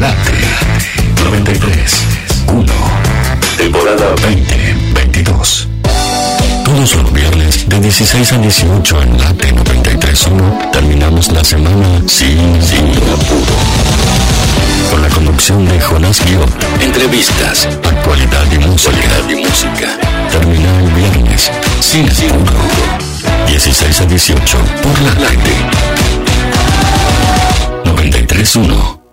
Late 93 1 Temporada 2022 Todos los viernes de 16 a 18 en Late 93.1 terminamos la semana sin, sin apuro. Con la conducción de Jonás Guión. Entrevistas, actualidad y música. y música. Termina el viernes sin apuro. 16 a 18 por la Late 93.1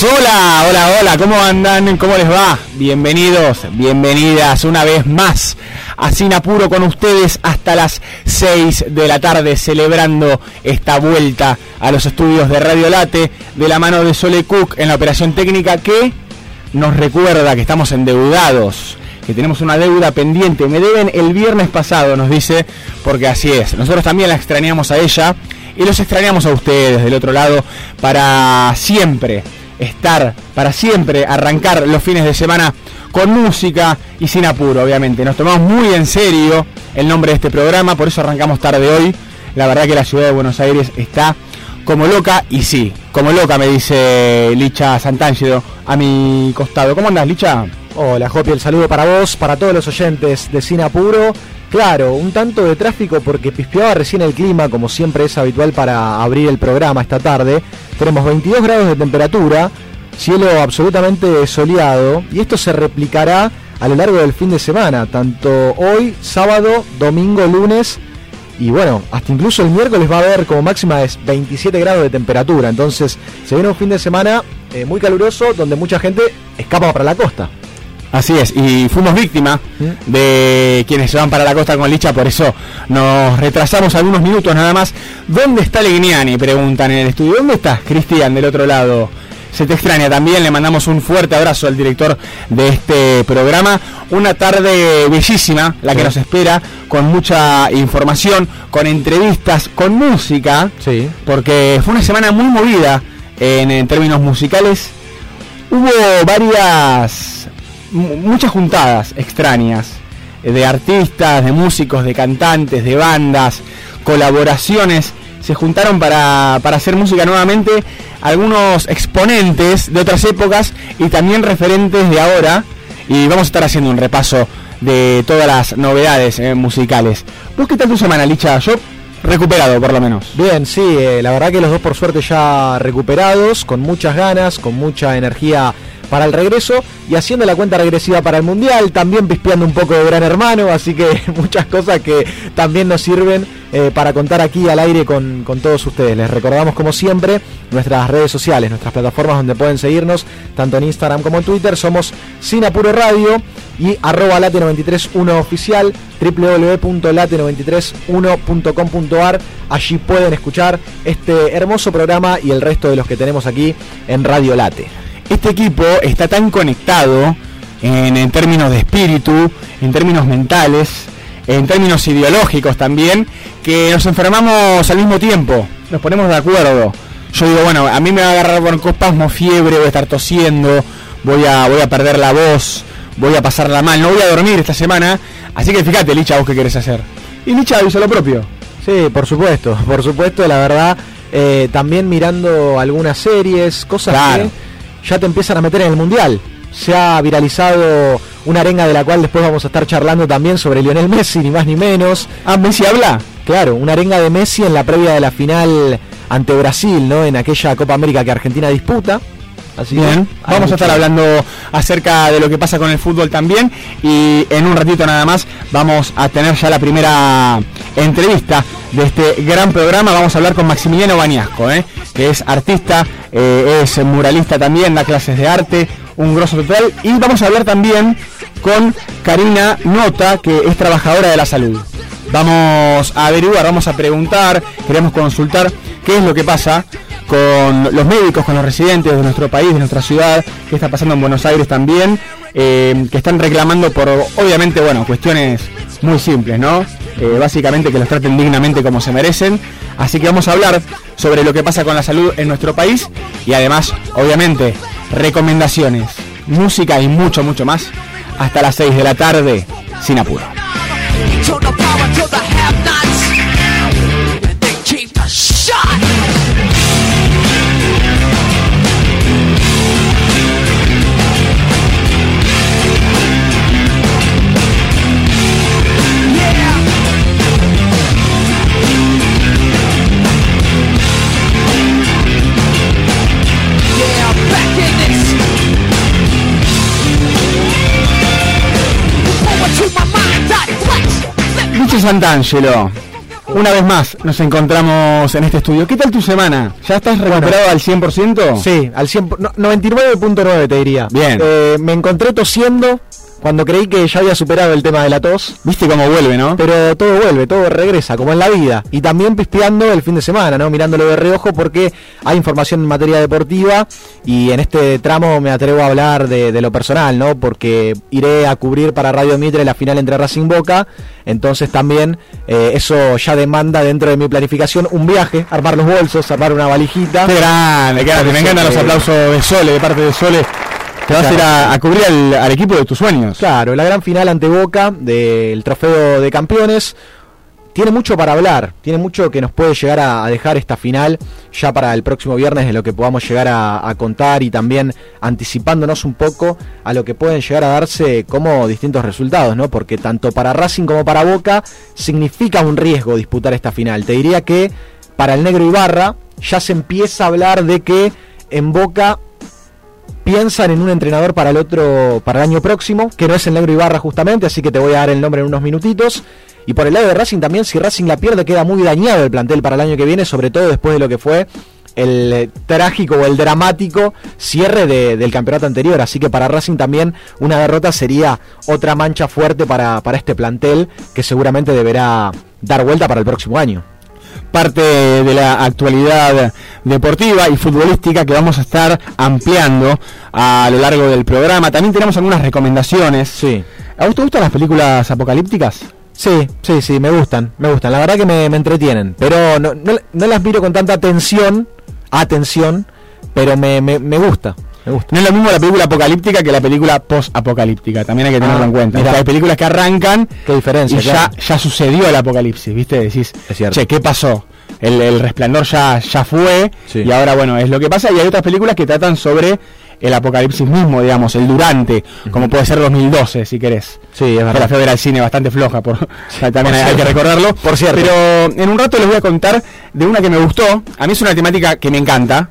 Hola, hola, hola, ¿cómo andan? ¿Cómo les va? Bienvenidos, bienvenidas una vez más a Sin Apuro con ustedes hasta las 6 de la tarde celebrando esta vuelta a los estudios de Radio Late de la mano de Sole Cook en la operación técnica que nos recuerda que estamos endeudados que tenemos una deuda pendiente. Me deben el viernes pasado, nos dice, porque así es. Nosotros también la extrañamos a ella y los extrañamos a ustedes del otro lado para siempre estar, para siempre arrancar los fines de semana con música y sin apuro, obviamente. Nos tomamos muy en serio el nombre de este programa, por eso arrancamos tarde hoy. La verdad que la ciudad de Buenos Aires está como loca y sí, como loca me dice Licha Santangelo a mi costado. ¿Cómo andas, Licha? Hola, Jopi, el saludo para vos, para todos los oyentes de Sin Apuro. Claro, un tanto de tráfico porque pispeaba recién el clima, como siempre es habitual para abrir el programa esta tarde. Tenemos 22 grados de temperatura, cielo absolutamente soleado y esto se replicará a lo largo del fin de semana, tanto hoy, sábado, domingo, lunes y bueno, hasta incluso el miércoles va a haber como máxima es 27 grados de temperatura. Entonces se viene un fin de semana eh, muy caluroso donde mucha gente escapa para la costa. Así es, y fuimos víctima de quienes se van para la costa con Licha, por eso nos retrasamos algunos minutos nada más. ¿Dónde está Legnani? Preguntan en el estudio. ¿Dónde estás, Cristian, del otro lado? Se te extraña también, le mandamos un fuerte abrazo al director de este programa. Una tarde bellísima, la que nos espera, con mucha información, con entrevistas, con música, Sí. porque fue una semana muy movida en, en términos musicales. Hubo varias, muchas juntadas extrañas eh, de artistas, de músicos, de cantantes, de bandas, colaboraciones. Se juntaron para, para hacer música nuevamente algunos exponentes de otras épocas y también referentes de ahora. Y vamos a estar haciendo un repaso de todas las novedades eh, musicales. ¿Vos qué tal tu semana, Licha? Yo recuperado por lo menos. Bien, sí, eh, la verdad que los dos por suerte ya recuperados, con muchas ganas, con mucha energía para el regreso y haciendo la cuenta regresiva para el Mundial, también pispeando un poco de Gran Hermano, así que muchas cosas que también nos sirven eh, para contar aquí al aire con, con todos ustedes. Les recordamos como siempre nuestras redes sociales, nuestras plataformas donde pueden seguirnos, tanto en Instagram como en Twitter, somos Sin Radio y arroba late931 oficial www.late931.com.ar allí pueden escuchar este hermoso programa y el resto de los que tenemos aquí en Radio Late. Este equipo está tan conectado en, en términos de espíritu, en términos mentales, en términos ideológicos también, que nos enfermamos al mismo tiempo, nos ponemos de acuerdo. Yo digo, bueno, a mí me va a agarrar broncospasmo, fiebre, voy a estar tosiendo, voy a, voy a perder la voz, voy a pasarla mal, no voy a dormir esta semana, así que fíjate, Licha, vos qué querés hacer. Y Licha hizo lo propio. Sí, por supuesto, por supuesto, la verdad, eh, también mirando algunas series, cosas Claro. que ya te empiezan a meter en el Mundial. Se ha viralizado una arenga de la cual después vamos a estar charlando también sobre Lionel Messi, ni más ni menos. Ah, Messi habla. Claro, una arenga de Messi en la previa de la final ante Brasil, ¿no? En aquella Copa América que Argentina disputa. Así Bien, vamos a estar hablando acerca de lo que pasa con el fútbol también y en un ratito nada más vamos a tener ya la primera entrevista de este gran programa. Vamos a hablar con Maximiliano Bañasco, ¿eh? que es artista, eh, es muralista también, da clases de arte, un grosso total. Y vamos a hablar también con Karina Nota, que es trabajadora de la salud. Vamos a averiguar, vamos a preguntar, queremos consultar qué es lo que pasa con los médicos, con los residentes de nuestro país, de nuestra ciudad, qué está pasando en Buenos Aires también, eh, que están reclamando por, obviamente, bueno, cuestiones muy simples, ¿no? Eh, básicamente que los traten dignamente como se merecen. Así que vamos a hablar sobre lo que pasa con la salud en nuestro país y además, obviamente, recomendaciones, música y mucho, mucho más hasta las 6 de la tarde, sin apuro. I'm not Santangelo. Una vez más nos encontramos en este estudio. ¿Qué tal tu semana? ¿Ya estás recuperado al 100%? Sí, al 100, 99.9 te diría. Bien. Eh, me encontré tosiendo cuando creí que ya había superado el tema de la tos. Viste cómo vuelve, ¿no? Pero todo vuelve, todo regresa, como en la vida. Y también pispeando el fin de semana, ¿no? Mirándolo de reojo porque hay información en materia deportiva y en este tramo me atrevo a hablar de, lo personal, ¿no? Porque iré a cubrir para Radio Mitre la final entre Racing Boca. Entonces también eh, eso ya demanda dentro de mi planificación un viaje, armar los bolsos, armar una valijita. Qué grande, qué grande. Me encantan los aplausos de Sole, de parte de Sole te vas a ir a, cubrir al, equipo de tus sueños. Claro, la gran final ante Boca del trofeo de campeones. Tiene mucho para hablar, tiene mucho que nos puede llegar a, dejar esta final ya para el próximo viernes de lo que podamos llegar a, contar y también anticipándonos un poco a lo que pueden llegar a darse como distintos resultados, ¿no? Porque tanto para Racing como para Boca significa un riesgo disputar esta final. Te diría que para el negro Ibarra ya se empieza a hablar de que en Boca piensan en un entrenador para el otro, para el año próximo, que no es el Negro Ibarra justamente, así que te voy a dar el nombre en unos minutitos. Y por el lado de Racing también, si Racing la pierde, queda muy dañado el plantel para el año que viene, sobre todo después de lo que fue el eh, trágico o el dramático cierre del campeonato anterior. Así que para Racing también una derrota sería otra mancha fuerte para, para este plantel que seguramente deberá dar vuelta para el próximo año parte de la actualidad deportiva y futbolística que vamos a estar ampliando a lo largo del programa. También tenemos algunas recomendaciones. Sí. ¿A vos te gustan las películas apocalípticas? Sí, sí, sí, me gustan, me gustan. La verdad que me, entretienen, pero no, no, las miro con tanta atención, atención, pero me, me, me gusta. No es lo mismo la película apocalíptica que la película post-apocalíptica, también hay que tenerlo ah, en cuenta. hay películas que arrancan ¿Qué diferencia, y ya, ya sucedió el apocalipsis, ¿viste? Decís, che, ¿qué pasó? El, resplandor ya, ya fue y ahora, bueno, es lo que pasa. Y hay otras películas que tratan sobre el apocalipsis mismo, digamos, el durante, como puede ser 2012, si querés. Sí, es verdad. La feo al cine bastante floja, por, también hay, que recordarlo. Por cierto. Pero en un rato les voy a contar de una que me gustó. A mí es una temática que me encanta.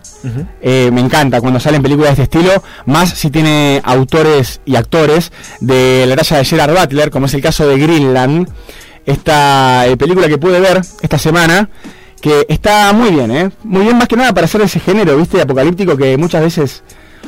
Eh, me encanta cuando salen películas de este estilo, más si tiene autores y actores de la talla de Gerard Butler, como es el caso de Greenland. Esta eh, película que pude ver esta semana que está muy bien, ¿eh? Muy bien más que nada para hacer ese género, ¿viste? Apocalíptico que muchas veces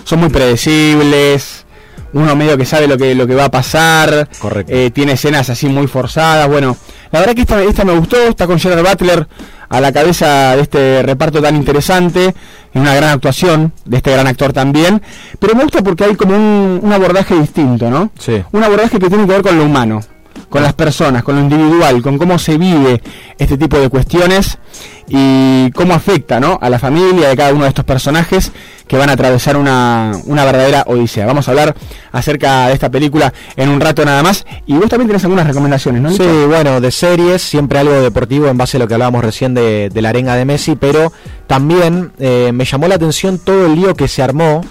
son muy predecibles, uno medio que sabe lo que, lo que va a pasar, eh, tiene escenas así muy forzadas, bueno, la verdad que esta, esta me gustó, está con Gerard Butler a la cabeza de este reparto tan interesante, en una gran actuación de este gran actor también, pero me gusta porque hay como un, un abordaje distinto, ¿no? Sí. Un abordaje que tiene que ver con lo humano con las personas, con lo individual, con cómo se vive este tipo de cuestiones y cómo afecta ¿no? a la familia de cada uno de estos personajes que van a atravesar una, una verdadera odisea. Vamos a hablar acerca de esta película en un rato nada más y vos también tenés algunas recomendaciones, ¿no? Sí, bueno, de series, siempre algo deportivo en base a lo que hablábamos recién de, la arenga de Messi, pero también eh, me llamó la atención todo el lío que se armó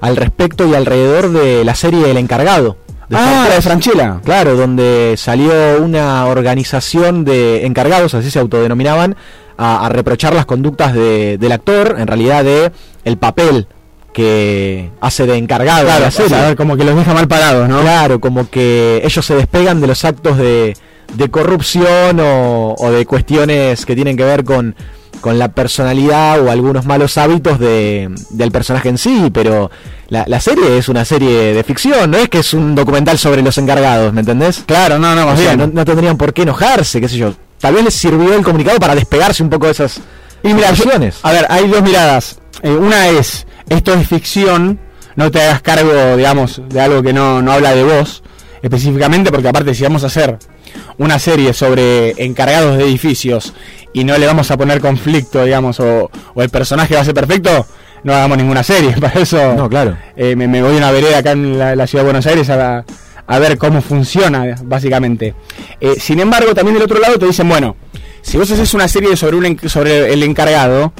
al respecto y alrededor de la serie El Encargado ah, la de Franchella. Claro, donde salió una organización de encargados, así se autodenominaban, a, reprochar las conductas del actor, en realidad de el papel que hace de encargado claro, como que los deja mal parados, ¿no? Claro, como que ellos se despegan de los actos de, corrupción o, de cuestiones que tienen que ver con con la personalidad o algunos malos hábitos de, del personaje en sí, pero la, la, serie es una serie de ficción, no es que es un documental sobre los encargados, ¿me entendés? Claro, no, no, o sea, no, no, tendrían por qué enojarse, qué sé yo. Tal vez les sirvió el comunicado para despegarse un poco de esas y mira, a ver, hay dos miradas. Eh, una es, esto es ficción, no te hagas cargo, digamos, de algo que no, no habla de vos específicamente, porque aparte si vamos a hacer una serie sobre encargados de edificios y no le vamos a poner conflicto, digamos, o, el personaje va a ser perfecto, no hagamos ninguna serie. Para eso no, claro. Eh, me, voy a una vereda acá en la, ciudad de Buenos Aires a, a, ver cómo funciona, básicamente. Eh, sin embargo, también del otro lado te dicen, bueno, si vos haces una serie sobre, un, sobre el encargado,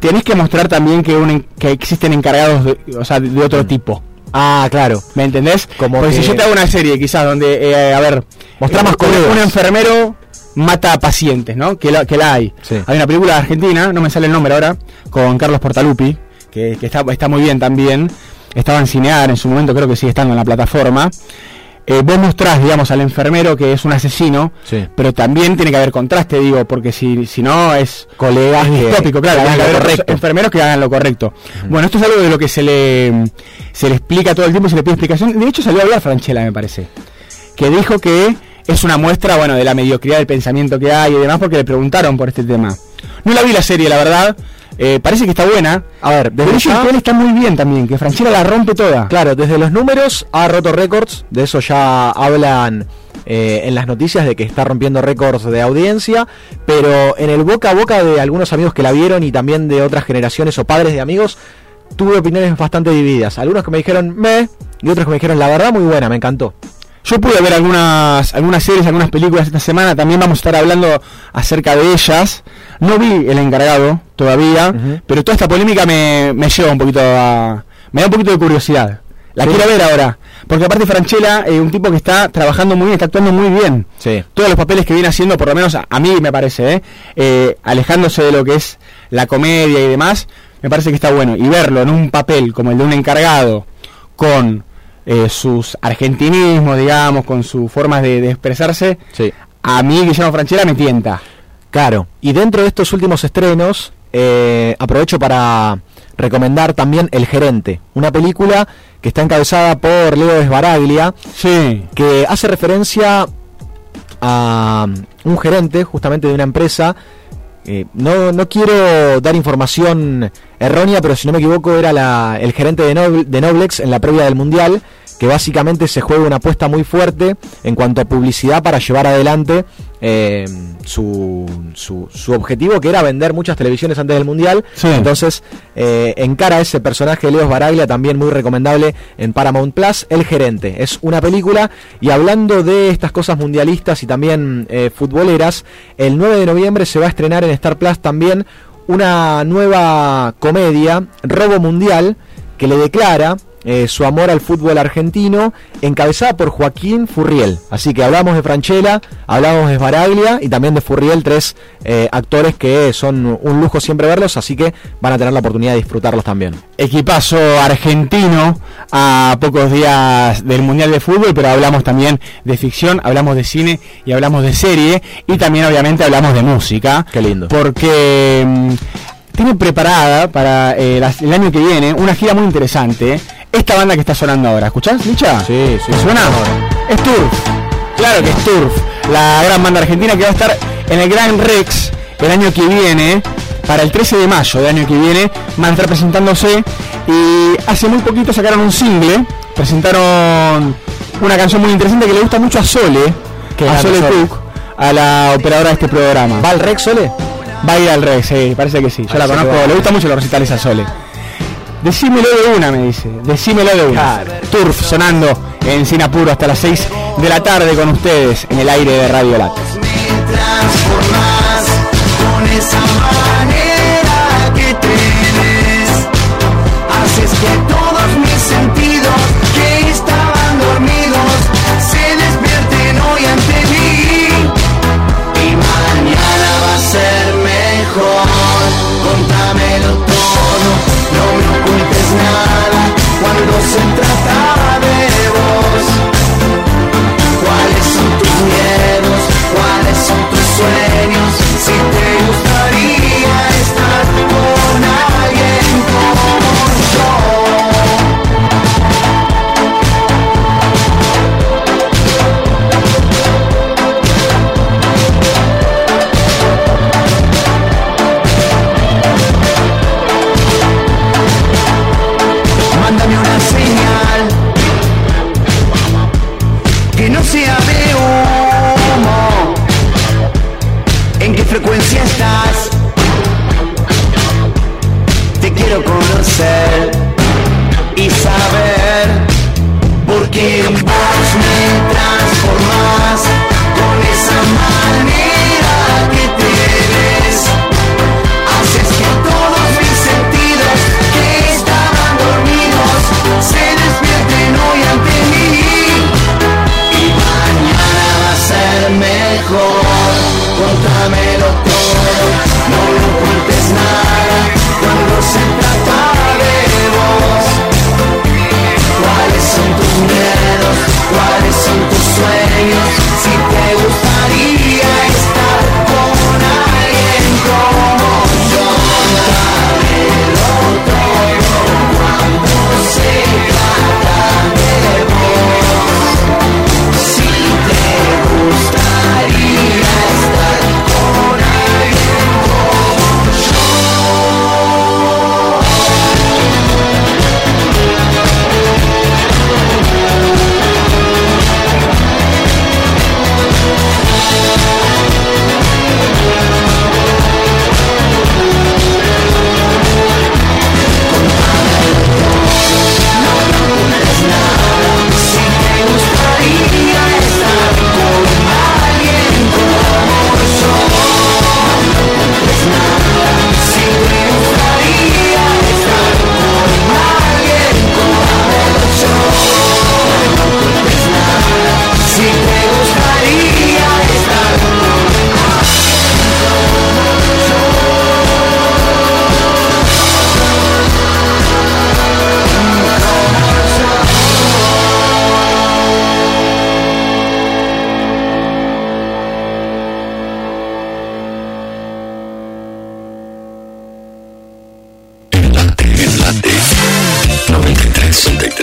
tenés que mostrar también que, un, que existen encargados de, o sea, de otro mm. tipo. Ah, claro. ¿Me entendés? Como Porque si yo te hago una serie, quizás, donde, eh, a ver, mostrar más un, un enfermero mata a pacientes, ¿no? Que la, que la hay. Hay una película de Argentina, no me sale el nombre ahora, con Carlos Portalupi, que, que está, está muy bien también. Estaba en Cinear en su momento, creo que sigue estando en la plataforma. Eh, vos mostrás, digamos, al enfermero que es un asesino, pero también tiene que haber contraste, digo, porque si, si no es colegas tópico, claro, enfermeros que hagan lo correcto. Bueno, esto es algo de lo que se le se le explica todo el tiempo, se le pide explicación. De hecho, salió a hablar Franchella, me parece, que dijo que es una muestra, bueno, de la mediocridad del pensamiento que hay y demás, porque le preguntaron por este tema. No la vi la serie, la verdad. Eh, parece que está buena. A ver, desde ya, está muy bien también, que Franchella la rompe toda. Claro, desde los números ha roto récords, de eso ya hablan eh, en las noticias de que está rompiendo récords de audiencia, pero en el boca a boca de algunos amigos que la vieron y también de otras generaciones o padres de amigos, tuve opiniones bastante divididas. Algunos que me dijeron me y otros que me dijeron la verdad muy buena, me encantó. Yo pude ver algunas, algunas series, algunas películas esta semana, también vamos a estar hablando acerca de ellas. No vi el encargado todavía, pero toda esta polémica me, me lleva un poquito a... me da un poquito de curiosidad. La quiero ver ahora. Porque aparte Franchella es un tipo que está trabajando muy bien, está actuando muy bien. Sí. Todos los papeles que viene haciendo, por lo menos a, mí me parece, ¿eh? ¿eh? alejándose de lo que es la comedia y demás, me parece que está bueno. Y verlo en un papel como el de un encargado, con eh, sus argentinismos, digamos, con sus formas de, expresarse, a mí Guillermo Franchella me tienta. Claro, y dentro de estos últimos estrenos, eh, aprovecho para recomendar también El Gerente, una película que está encabezada por Leo Esbaraglia, sí. que hace referencia a un gerente justamente de una empresa. Eh, no, no quiero dar información errónea, pero si no me equivoco era la, el gerente de, de Noblex en la previa del Mundial, que básicamente se juega una apuesta muy fuerte en cuanto a publicidad para llevar adelante eh, su, su, objetivo, que era vender muchas televisiones antes del Mundial. Entonces, eh, encara ese personaje de Leos Baraglia, también muy recomendable en Paramount Plus, El Gerente. Es una película, y hablando de estas cosas mundialistas y también eh, futboleras, el 9 de noviembre se va a estrenar en Star Plus también una nueva comedia, Robo Mundial, que le declara eh, su amor al fútbol argentino, encabezada por Joaquín Furriel. Así que hablamos de Franchella, hablamos de Baraglia y también de Furriel, tres eh, actores que son un lujo siempre verlos, así que van a tener la oportunidad de disfrutarlos también. Equipazo argentino a pocos días del Mundial de Fútbol, pero hablamos también de ficción, hablamos de cine y hablamos de serie y también obviamente hablamos de música. Qué lindo. Porque mm, tiene preparada para eh, el año que viene una gira muy interesante esta banda que está sonando ahora. ¿Escuchás, Licha? Sí, sí. ¿Suena? Es Turf. Claro que es Turf. La gran banda argentina que va a estar en el Gran Rex el año que viene. Para el 13 de mayo del año que viene van a estar presentándose y hace muy poquito sacaron un single, presentaron una canción muy interesante que le gusta mucho a Sole, que a Sole Cook, a la operadora de este programa. ¿Va al Rex Sole? Va a ir al Rex, sí, parece que sí. Yo la conozco, le gusta mucho los recitales a Sole. Decímelo de una, me dice. Decímelo de una. Turf sonando en Sinapuro hasta las 6 de la tarde con ustedes en el aire de Radio Lat.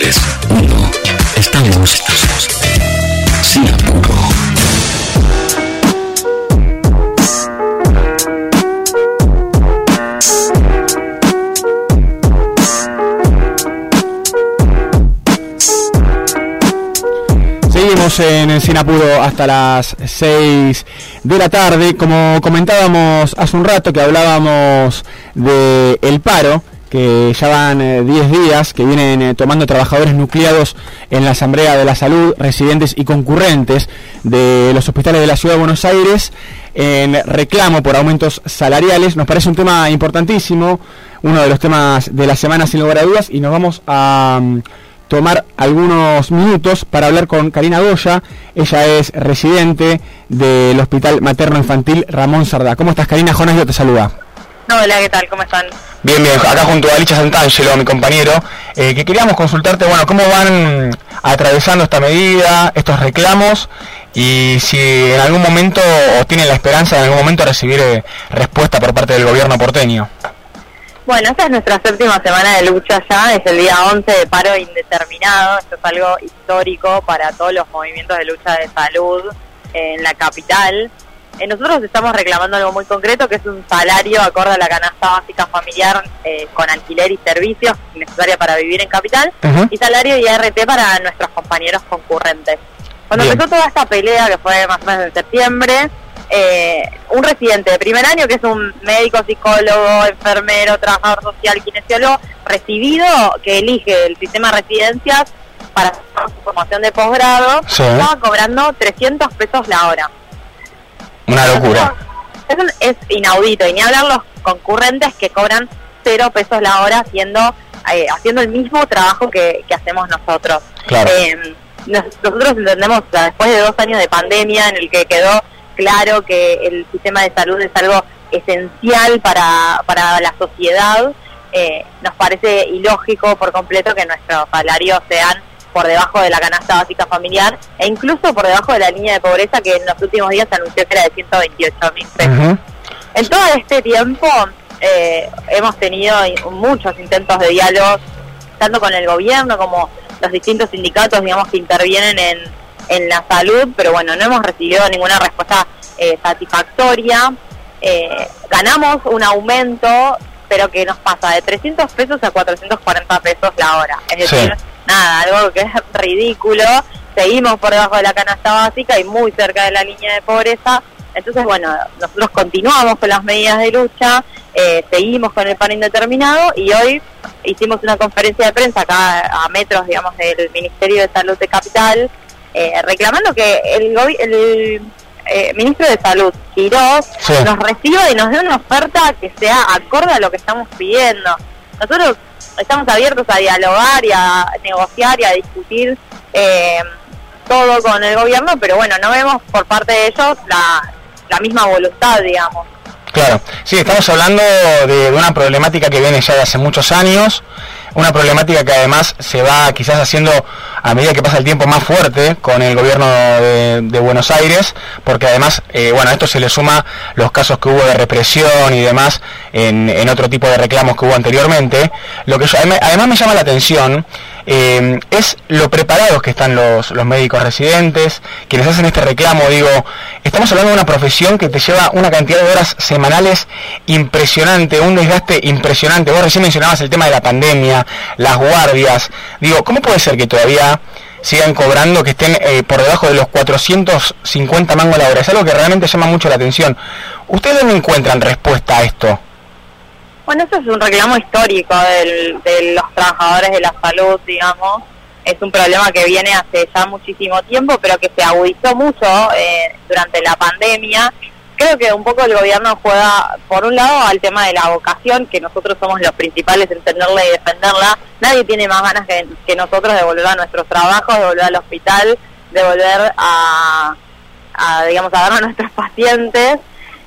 93, 93, 1. Estamos, apuro. Seguimos en Sin Apuro hasta las 6 de la tarde. Como comentábamos hace un rato que hablábamos de el paro, que ya van eh, 10 días, que vienen eh, tomando trabajadores nucleados en la Asamblea de la Salud, residentes y concurrentes de los hospitales de la Ciudad de Buenos Aires, en reclamo por aumentos salariales. Nos parece un tema importantísimo, uno de los temas de la semana sin lugar a dudas, y nos vamos a... mm, tomar algunos minutos para hablar con Karina Goya. Ella es residente del Hospital Materno Infantil Ramón Sardá. ¿Cómo estás, Karina? Jonas, yo te saluda. Hola, ¿qué tal? ¿Cómo están? Bien, bien, acá junto a Alicia Santangelo, mi compañero, eh, que queríamos consultarte, bueno, cómo van atravesando esta medida, estos reclamos, y si en algún momento, o tienen la esperanza de en algún momento recibir eh, respuesta por parte del gobierno porteño. Bueno, esta es nuestra séptima semana de lucha ya, es el día 11 de paro indeterminado, esto es algo histórico para todos los movimientos de lucha de salud en la capital. Eh, nosotros estamos reclamando algo muy concreto, que es un salario acorde a la canasta básica familiar eh, con alquiler y servicios necesaria para vivir en capital, y salario y ART para nuestros compañeros concurrentes. Cuando Bien. empezó toda esta pelea, que fue más o menos en septiembre, eh, un residente de primer año, que es un médico, psicólogo, enfermero, trabajador social, kinesiólogo, recibido, que elige el sistema de residencias para su formación de posgrado, Sí. estaba cobrando 300 pesos la hora. Una locura. Es, un- es inaudito, y ni hablar los concurrentes que cobran cero pesos la hora haciendo eh, haciendo el mismo trabajo que, que hacemos nosotros. Claro. Eh, nos- nosotros entendemos, o sea, después de dos años de pandemia en el que quedó claro que el sistema de salud es algo esencial para, para la sociedad, eh, nos parece ilógico por completo que nuestros salarios sean por debajo de la canasta básica familiar e incluso por debajo de la línea de pobreza que en los últimos días se anunció que era de 128 mil pesos. En todo este tiempo eh, hemos tenido muchos intentos de diálogo, tanto con el gobierno como los distintos sindicatos, digamos, que intervienen en, en la salud, pero bueno, no hemos recibido ninguna respuesta eh, satisfactoria. Eh, ganamos un aumento, pero que nos pasa de 300 pesos a 440 pesos la hora. Es Sí. Nada, algo que es ridículo. Seguimos por debajo de la canasta básica y muy cerca de la línea de pobreza. Entonces, bueno, nosotros continuamos con las medidas de lucha, eh, seguimos con el pan indeterminado y hoy hicimos una conferencia de prensa acá a metros, digamos, del Ministerio de Salud de Capital, eh, reclamando que el, el eh, ministro de Salud, Quirós, Sí. nos reciba y nos dé una oferta que sea acorde a lo que estamos pidiendo. Nosotros estamos abiertos a dialogar y a negociar y a discutir eh, todo con el gobierno, pero bueno, no vemos por parte de ellos la, misma voluntad, digamos. Claro, sí, estamos hablando de una problemática que viene ya de hace muchos años, una problemática que además se va quizás haciendo a medida que pasa el tiempo más fuerte con el gobierno de, de Buenos Aires, porque además, eh, bueno, a esto se le suma los casos que hubo de represión y demás en, en otro tipo de reclamos que hubo anteriormente. Lo que yo- además, además me llama la atención eh, es lo preparados que están los, los médicos residentes, quienes hacen este reclamo, digo, estamos hablando de una profesión que te lleva una cantidad de horas semanales impresionante, un desgaste impresionante. Vos recién mencionabas el tema de la pandemia, las guardias. Digo, ¿cómo puede ser que todavía sigan cobrando, que estén eh, por debajo de los 450 mangos la hora? Es algo que realmente llama mucho la atención. ¿Ustedes dónde encuentran respuesta a esto? Bueno, eso es un reclamo histórico del- de los trabajadores de la salud, digamos. Es un problema que viene hace ya muchísimo tiempo, pero que se agudizó mucho eh, durante la pandemia. Creo que un poco el gobierno juega, por un lado, al tema de la vocación, que nosotros somos los principales en tenerla y defenderla. Nadie tiene más ganas que, nosotros de volver a nuestros trabajos, de volver al hospital, de volver a, a, digamos, a dar a nuestros pacientes.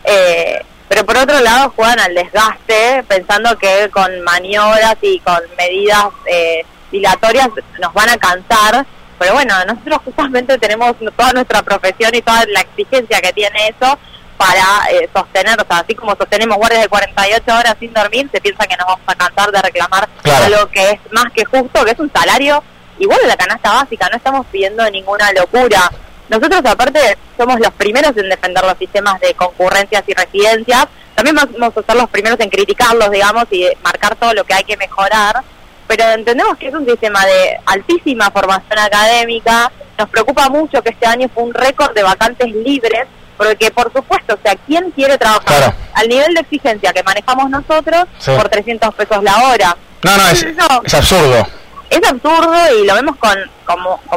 Eh, pero por otro lado juegan al desgaste, pensando que con maniobras y con medidas eh, dilatorias nos van a cansar. Pero bueno, nosotros justamente tenemos toda nuestra profesión y toda la exigencia que tiene eso para eh, sostener, o sea, así como sostenemos guardias de 48 horas sin dormir, se piensa que nos vamos a cansar de reclamar Claro. algo que es más que justo, que es un salario igual a la canasta básica, no estamos pidiendo ninguna locura. Nosotros aparte somos los primeros en defender los sistemas de concurrencias y residencias, también vamos a ser los primeros en criticarlos, digamos, y marcar todo lo que hay que mejorar, pero entendemos que es un sistema de altísima formación académica, nos preocupa mucho que este año fue un récord de vacantes libres, porque por supuesto, o sea, ¿quién quiere trabajar Claro. al nivel de exigencia que manejamos nosotros Sí. por 300 pesos la hora? No, no, es, No. es absurdo. es absurdo y lo vemos con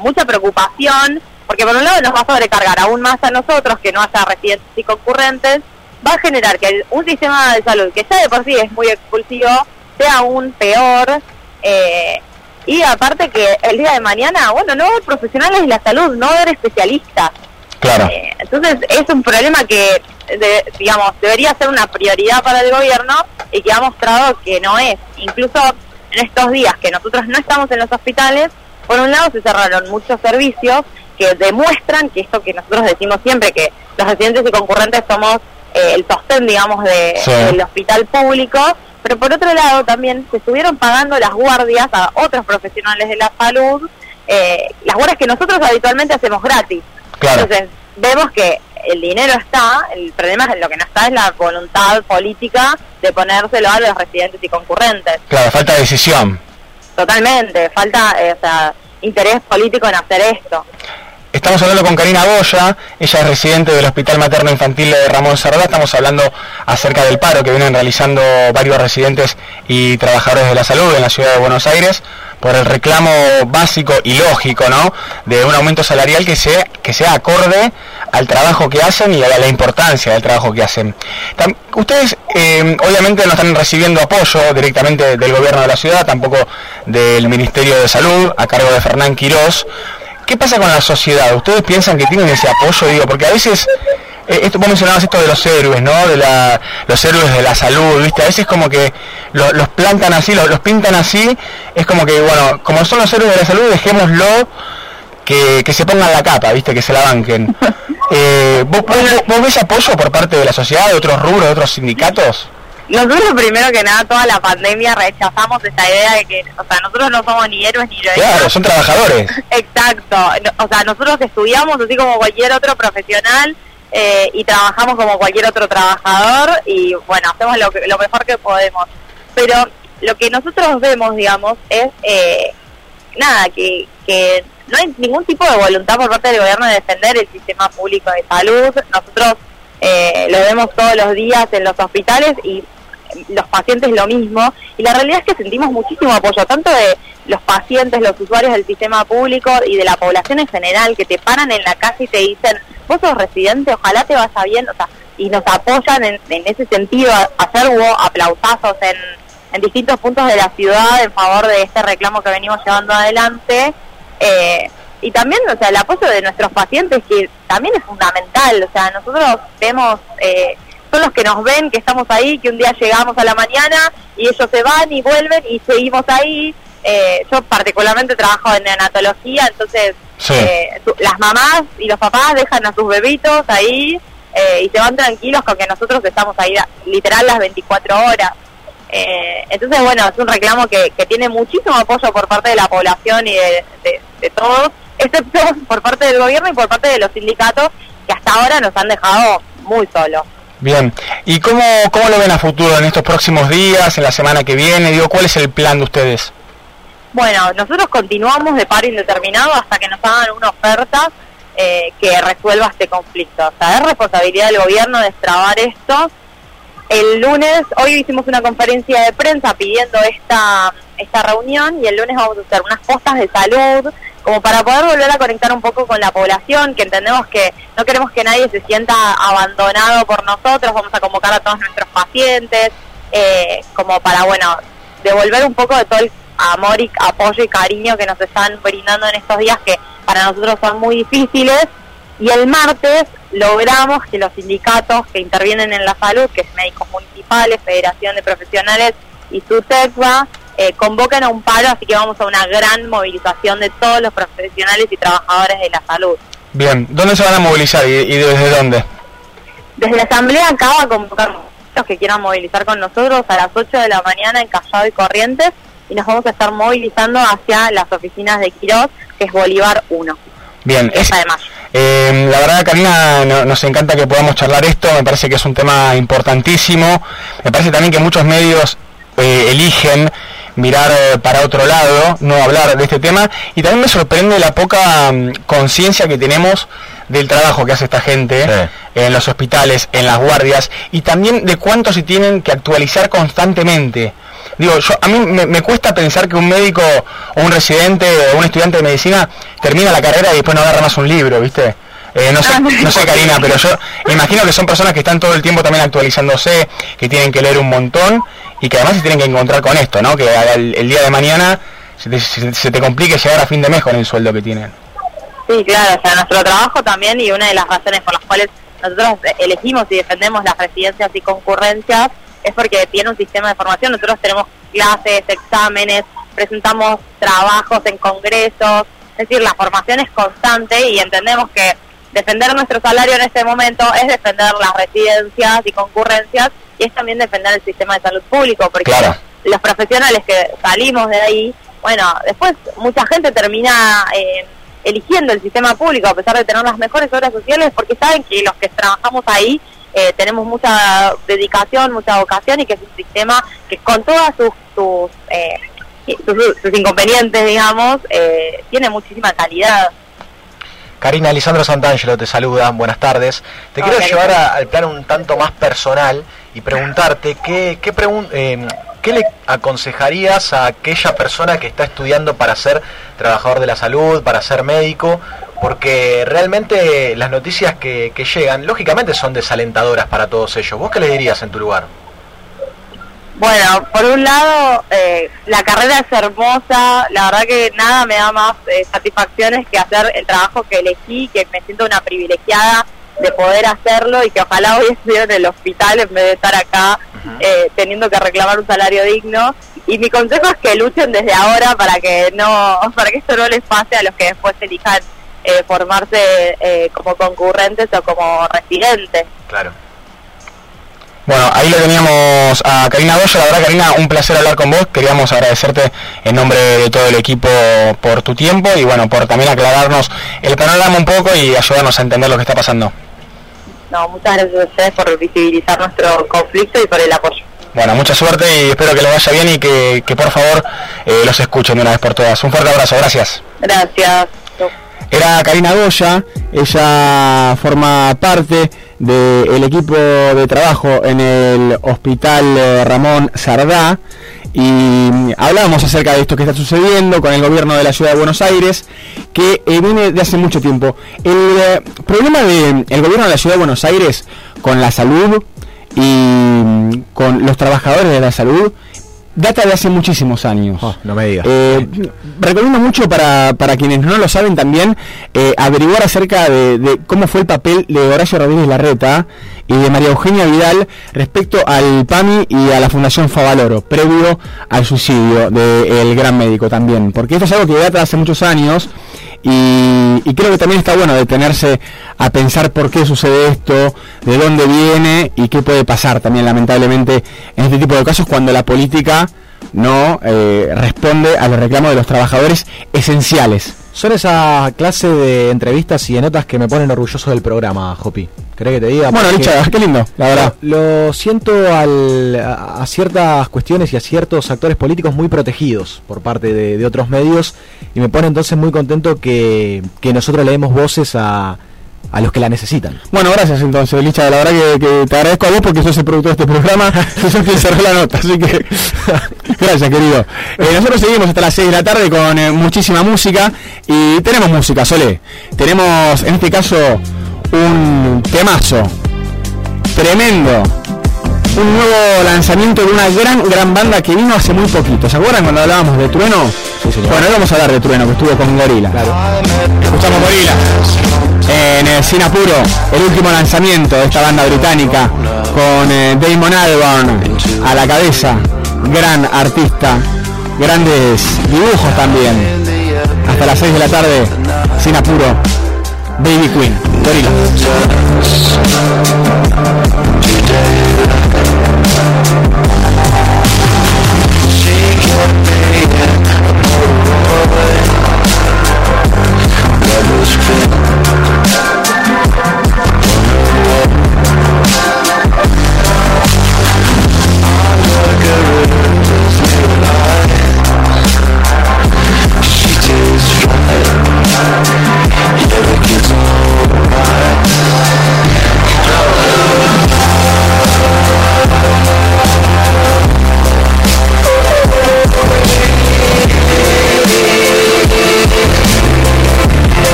mucha preocupación, porque por un lado nos va a sobrecargar aún más a nosotros que no haya residentes y concurrentes, va a generar que un sistema de salud que ya de por sí es muy expulsivo sea aún peor, eh, y aparte que el día de mañana, bueno, no va a haber profesionales de la salud, no va a haber especialistas. Claro. Eh, entonces es un problema que, de- digamos, debería ser una prioridad para el gobierno y que ha mostrado que no es. Incluso en estos días que nosotros no estamos en los hospitales, por un lado se cerraron muchos servicios que demuestran que esto que nosotros decimos siempre, que los residentes y concurrentes somos eh, el sostén, digamos, de, Sí. del hospital público, pero por otro lado también se estuvieron pagando las guardias a otros profesionales de la salud, eh, las guardias que nosotros habitualmente hacemos gratis. Claro. Entonces, vemos que el dinero está, el problema es lo que no está es la voluntad política de ponérselo a los residentes y concurrentes. Claro, falta de decisión. Totalmente, falta eh, o sea, interés político en hacer esto. Estamos hablando con Karina Goya, ella es residente del Hospital Materno Infantil de Ramón Cerdá, estamos hablando acerca del paro que vienen realizando varios residentes y trabajadores de la salud en la ciudad de Buenos Aires por el reclamo básico y lógico, ¿no? De un aumento salarial que sea, que sea acorde al trabajo que hacen y a la importancia del trabajo que hacen. Ustedes eh, obviamente no están recibiendo apoyo directamente del gobierno de la ciudad, tampoco del Ministerio de Salud, a cargo de Fernán Quirós. ¿Qué pasa con la sociedad? ¿Ustedes piensan que tienen ese apoyo? Digo, porque a veces, eh, esto, vos mencionabas esto de los héroes, ¿no? De la, los héroes de la salud, ¿viste? A veces como que lo- los plantan así, lo- los pintan así, es como que, bueno, como son los héroes de la salud, dejémoslo que, que se pongan la capa, ¿viste? Que se la banquen. Eh, ¿vos, vos- vos- vos ves apoyo por parte de la sociedad, de otros rubros, de otros sindicatos? Nosotros primero que nada, toda la pandemia rechazamos esa idea de que, o sea, nosotros no somos ni héroes ni heroínas. Claro, son trabajadores. Exacto, o sea, nosotros estudiamos así como cualquier otro profesional eh, y trabajamos como cualquier otro trabajador y bueno, hacemos lo, que- lo mejor que podemos. Pero lo que nosotros vemos, digamos, es eh, nada, que, que no hay ningún tipo de voluntad por parte del gobierno de defender el sistema público de salud. Nosotros eh, lo vemos todos los días en los hospitales y los pacientes lo mismo. Y la realidad es que sentimos muchísimo apoyo, tanto de los pacientes, los usuarios del sistema público y de la población en general, que te paran en la calle y te dicen, vos sos residente, ojalá te vaya bien, o sea, y nos apoyan en, en ese sentido. Ayer hubo aplausazos en, en distintos puntos de la ciudad en favor de este reclamo que venimos llevando adelante. Eh, y también, o sea, el apoyo de nuestros pacientes que también es fundamental, o sea, nosotros vemos, eh, son los que nos ven que estamos ahí, que un día llegamos a la mañana y ellos se van y vuelven y seguimos ahí. Eh, yo particularmente trabajo en neonatología, entonces Sí. eh, las mamás y los papás dejan a sus bebitos ahí eh, y se van tranquilos con que nosotros estamos ahí literal las 24 horas. Entonces, bueno, es un reclamo que, que tiene muchísimo apoyo por parte de la población y de, de- de todos, excepto por parte del gobierno y por parte de los sindicatos que hasta ahora nos han dejado muy solos. Bien, ¿y cómo, cómo lo ven a futuro en estos próximos días, en la semana que viene? Digo, ¿cuál es el plan de ustedes? Bueno, nosotros continuamos de paro indeterminado hasta que nos hagan una oferta eh, que resuelva este conflicto. O sea, es responsabilidad del gobierno destrabar esto. El lunes, hoy hicimos una conferencia de prensa pidiendo esta, esta reunión y el lunes vamos a hacer unas postas de salud como para poder volver a conectar un poco con la población, que entendemos que no queremos que nadie se sienta abandonado por nosotros, vamos a convocar a todos nuestros pacientes, eh, como para, bueno, devolver un poco de todo el amor y apoyo y cariño que nos están brindando en estos días que para nosotros son muy difíciles. Y el martes logramos que los sindicatos que intervienen en la salud, que es Médicos Municipales, Federación de Profesionales y SUTECBA, eh, convoquen a un paro, así que vamos a una gran movilización de todos los profesionales y trabajadores de la salud. Bien, ¿dónde se van a movilizar y, y desde dónde? Desde la Asamblea acaba a convocar los que quieran movilizar con nosotros a las 8 de la mañana en Callao y Corrientes y nos vamos a estar movilizando hacia las oficinas de Quirós, que es Bolívar 1. Bien, es, mayo. eh, la verdad, Karina, no- nos encanta que podamos charlar esto, me parece que es un tema importantísimo, me parece también que muchos medios eh, eligen mirar eh, para otro lado, no hablar de este tema, y también me sorprende la poca mm, conciencia que tenemos del trabajo que hace esta gente Sí. en los hospitales, en las guardias, y también de cuánto se tienen que actualizar constantemente. Digo, yo, a mí me, me cuesta pensar que un médico o un residente o un estudiante de medicina termina la carrera y después no agarra más un libro, ¿viste? Eh, no sé, Ah, no sé Karina, pero yo imagino que son personas que están todo el tiempo también actualizándose, que tienen que leer un montón y que además se tienen que encontrar con esto, ¿no? Que el, día de mañana se te, se- complique llegar a fin de mes con el sueldo que tienen. Sí, claro, o sea, nuestro trabajo también y una de las razones por las cuales nosotros elegimos y defendemos las residencias y concurrencias es porque tiene un sistema de formación. Nosotros tenemos clases, exámenes, presentamos trabajos en congresos, es decir, la formación es constante y entendemos que defender nuestro salario en este momento es defender las residencias y concurrencias es también defender el sistema de salud público, porque Claro. los profesionales que salimos de ahí, bueno, después mucha gente termina eh, eligiendo el sistema público a pesar de tener las mejores obras sociales porque saben que los que trabajamos ahí eh, tenemos mucha dedicación, mucha vocación y que es un sistema que con todas sus, sus, eh, sus, sus inconvenientes, digamos, eh, tiene muchísima calidad. Karina, Lisandro Santangelo te saluda, buenas tardes. Te Hola, quiero llevar a- al plano un tanto más personal y preguntarte qué, qué, pregun- eh, qué le aconsejarías a aquella persona que está estudiando para ser trabajador de la salud, para ser médico, porque realmente las noticias que, que llegan, lógicamente son desalentadoras para todos ellos. ¿Vos qué les dirías en tu lugar? Bueno, por un lado, eh, la carrera es hermosa, la verdad que nada me da más eh, satisfacciones que hacer el trabajo que elegí, que me siento una privilegiada de poder hacerlo y que ojalá hoy estuviera en el hospital en vez de estar acá eh, teniendo que reclamar un salario digno. Y mi consejo es que luchen desde ahora para que no, para que esto no les pase a los que después elijan eh, formarse eh, como concurrentes o como residentes. Claro. Bueno, ahí lo teníamos a Karina Goya. La verdad, Karina, un placer hablar con vos. Queríamos agradecerte en nombre de todo el equipo por tu tiempo y bueno, por también aclararnos el panorama un poco y ayudarnos a entender lo que está pasando. No, muchas gracias a ustedes por visibilizar nuestro conflicto y por el apoyo. Bueno, mucha suerte y espero que les vaya bien y que, que por favor eh, los escuchen de una vez por todas. Un fuerte abrazo, gracias. Gracias. Era Karina Goya, ella forma parte del equipo de trabajo en el Hospital eh, Ramón Sardá y hablábamos acerca de esto que está sucediendo con el gobierno de la ciudad de Buenos Aires, que eh, viene de hace mucho tiempo. El eh, problema del gobierno de la ciudad de Buenos Aires con la salud y mm, con los trabajadores de la salud data de hace muchísimos años. Oh, no me digas. Eh, recomiendo mucho para, para quienes no lo saben también eh, averiguar acerca de, de cómo fue el papel de Horacio Rodríguez Larreta y de María Eugenia Vidal respecto al PAMI y a la Fundación Favaloro, previo al suicidio del gran médico también. Porque esto es algo que data de hace muchos años y, y creo que también está bueno detenerse a pensar por qué sucede esto, de dónde viene y qué puede pasar también lamentablemente en este tipo de casos cuando la política no eh, responde a los reclamos de los trabajadores esenciales. Son esa clase de entrevistas y de notas que me ponen orgulloso del programa, Jopi. ¿Querés que te diga? Bueno, Licha, qué lindo, la verdad. Lo siento al- a, a ciertas cuestiones y a ciertos actores políticos muy protegidos por parte de, de otros medios y me pone entonces muy contento que, que nosotros le demos voces a, a los que la necesitan. Bueno, gracias entonces, Licha. La verdad que, que te agradezco a vos porque sos el productor de este programa. Yo soy quien cerró la nota, así que gracias, querido. Eh, nosotros seguimos hasta las 6 de la tarde con eh, muchísima música y tenemos música, Sole. Tenemos, en este caso, un temazo tremendo. Un nuevo lanzamiento de una gran, gran banda que vino hace muy poquito. ¿Se acuerdan cuando hablábamos de Trueno? Sí. Bueno, hoy vamos a hablar de Trueno, que estuvo con Gorila. Escuchamos Gorila. En eh, Sin Apuro, el último lanzamiento de esta banda británica, con eh, Damon Albarn a la cabeza, gran artista, grandes dibujos también. Hasta las 6 de la tarde, Sin Apuro, Baby Queen, Gorila.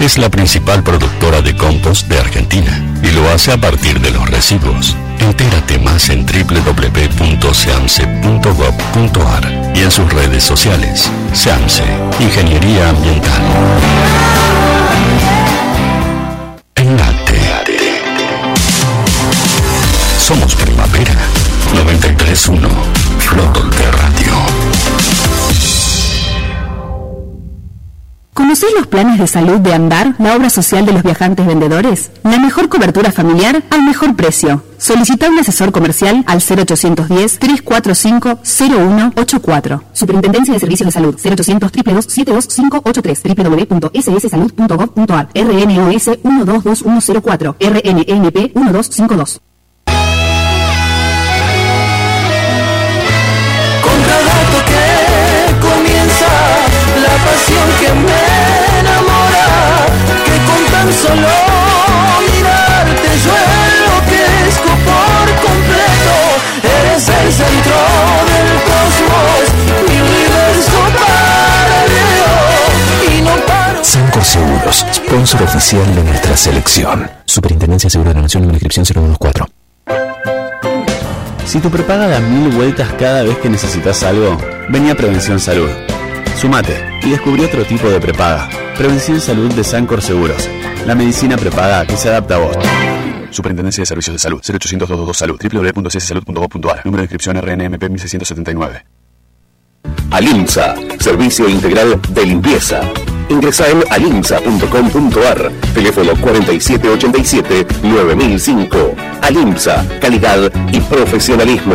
Es la principal productora de compost de Argentina y lo hace a partir de los residuos. Entérate más en www.seamse.gov.ar y en sus redes sociales. SEAMSE, Ingeniería Ambiental. Enlate. Somos Primavera 931 ¿Conocés los planes de salud de Andar, la obra social de los viajantes vendedores? La mejor cobertura familiar al mejor precio. Solicita un asesor comercial al 0810-345-0184. Superintendencia de Servicios de Salud 0800 72583 www.sssalud.gov.ar RNOS 122104 RNNP 1252 solo mirarte yo enloquezco por completo. Eres el centro del cosmos, mi universo paralelo y no paro. Sancor Seguros, sponsor oficial de nuestra selección. Superintendencia de Seguros de la Nación, número inscripción 014. Si tu prepaga da mil vueltas cada vez que necesitas algo, venía Prevención Salud. Sumate y descubrí otro tipo de prepaga. Prevención Salud de Sancor Seguros. La medicina prepaga que se adapta a vos. Superintendencia de Servicios de Salud, 0800 222 Salud, www.cssalud.gov.ar, número de inscripción RNMP 1679. Alimsa, servicio integral de limpieza. Ingresa en alimsa.com.ar, teléfono 4787-9005. Alimsa, calidad y profesionalismo.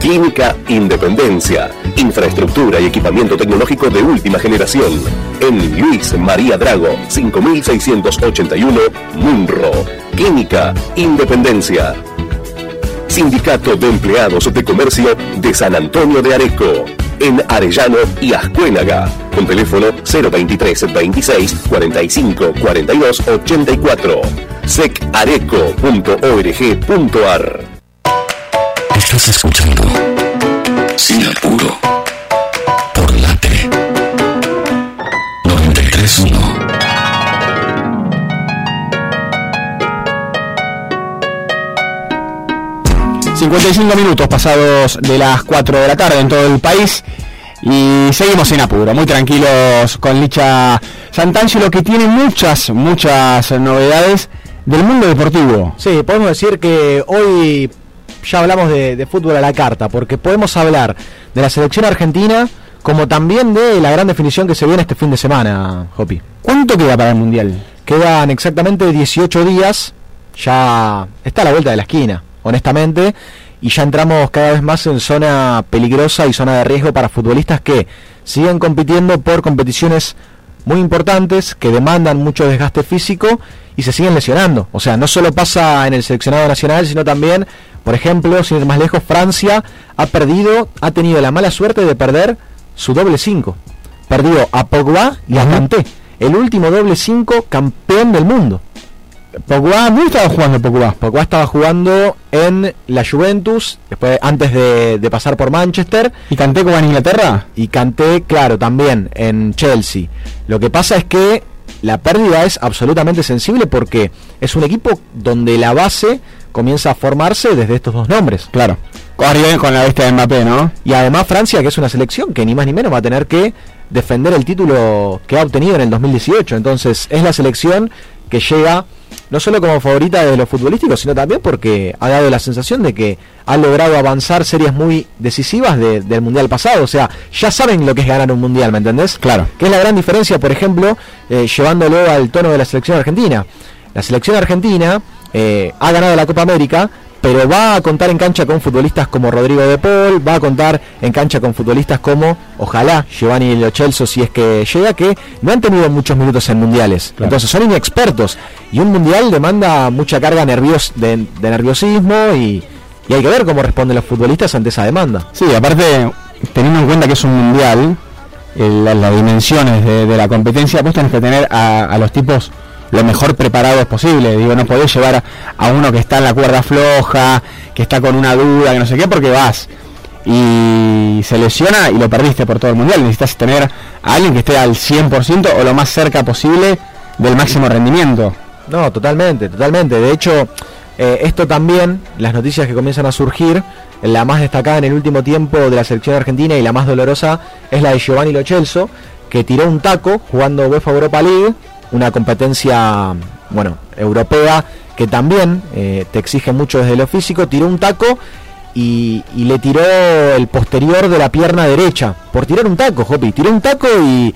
Clínica Independencia. Infraestructura y equipamiento tecnológico de última generación. En Luis María Drago, 5681, Munro. Clínica Independencia. Sindicato de Empleados de Comercio de San Antonio de Areco. En Arellano y Ascuénaga. Con teléfono 023 26 45 42 84. secareco.org.ar Estás escuchando Sin Apuro por Late 931 55 minutos pasados de las 4 de la tarde en todo el país y seguimos en apuro, muy tranquilos con Licha Santangelo que tiene muchas, muchas novedades del mundo deportivo. Sí, podemos decir que hoy ya hablamos de, de fútbol a la carta, porque podemos hablar de la selección argentina como también de la gran definición que se viene este fin de semana, Hopi. ¿Cuánto queda para el Mundial? Quedan exactamente 18 días, ya está a la vuelta de la esquina, honestamente, y ya entramos cada vez más en zona peligrosa y zona de riesgo para futbolistas que siguen compitiendo por competiciones muy importantes, que demandan mucho desgaste físico y se siguen lesionando. O sea, no solo pasa en el seleccionado nacional, sino también, por ejemplo, sin ir más lejos, Francia ha perdido, ha tenido la mala suerte de perder su doble 5. Perdió a Pogba y a Kanté, el último doble 5 campeón del mundo. Pogba, ¿dónde estaba jugando Pogba? Pogba estaba jugando en la Juventus, después antes de, de pasar por Manchester. ¿Y Kanté como en Inglaterra? Y Kanté, claro, también en Chelsea. Lo que pasa es que la pérdida es absolutamente sensible porque es un equipo donde la base comienza a formarse desde estos dos nombres. Claro. Arriba con la bestia de Mbappé, ¿no? Y además Francia, que es una selección que ni más ni menos va a tener que defender el título que ha obtenido en el 2018. Entonces es la selección que llega no solo como favorita de los futbolísticos, sino también porque ha dado la sensación de que ha logrado avanzar series muy decisivas de- del mundial pasado. O sea, ya saben lo que es ganar un mundial, ¿me entendés? Claro. Que es la gran diferencia, por ejemplo, eh, llevándolo al tono de la selección argentina. La selección argentina eh, ha ganado la Copa América, pero va a contar en cancha con futbolistas como Rodrigo de Paul, va a contar en cancha con futbolistas como, ojalá, Giovanni Lo Celso, si es que llega, que no han tenido muchos minutos en mundiales. Claro. Entonces son inexpertos. Y un mundial demanda mucha carga nervios, de, de nerviosismo y, y hay que ver cómo responden los futbolistas ante esa demanda. Sí, aparte, teniendo en cuenta que es un mundial, la- las dimensiones de, de la competencia, vos tenés que tener a, a los tipos lo mejor preparados posible. Digo, no podés llevar a, uno que está en la cuerda floja, que está con una duda, que no sé qué, porque vas y se lesiona y lo perdiste por todo el mundial. Necesitas tener a alguien que esté al 100% o lo más cerca posible del máximo rendimiento. No, totalmente, totalmente. De hecho, eh, esto también, las noticias que comienzan a surgir, la más destacada en el último tiempo de la selección argentina y la más dolorosa es la de Giovanni Lo Celso, que tiró un taco jugando UEFA Europa League, una competencia, bueno, europea que también eh, te exige mucho desde lo físico, tiró un taco y, le tiró el posterior de la pierna derecha, por tirar un taco, Jopi, tiró un taco y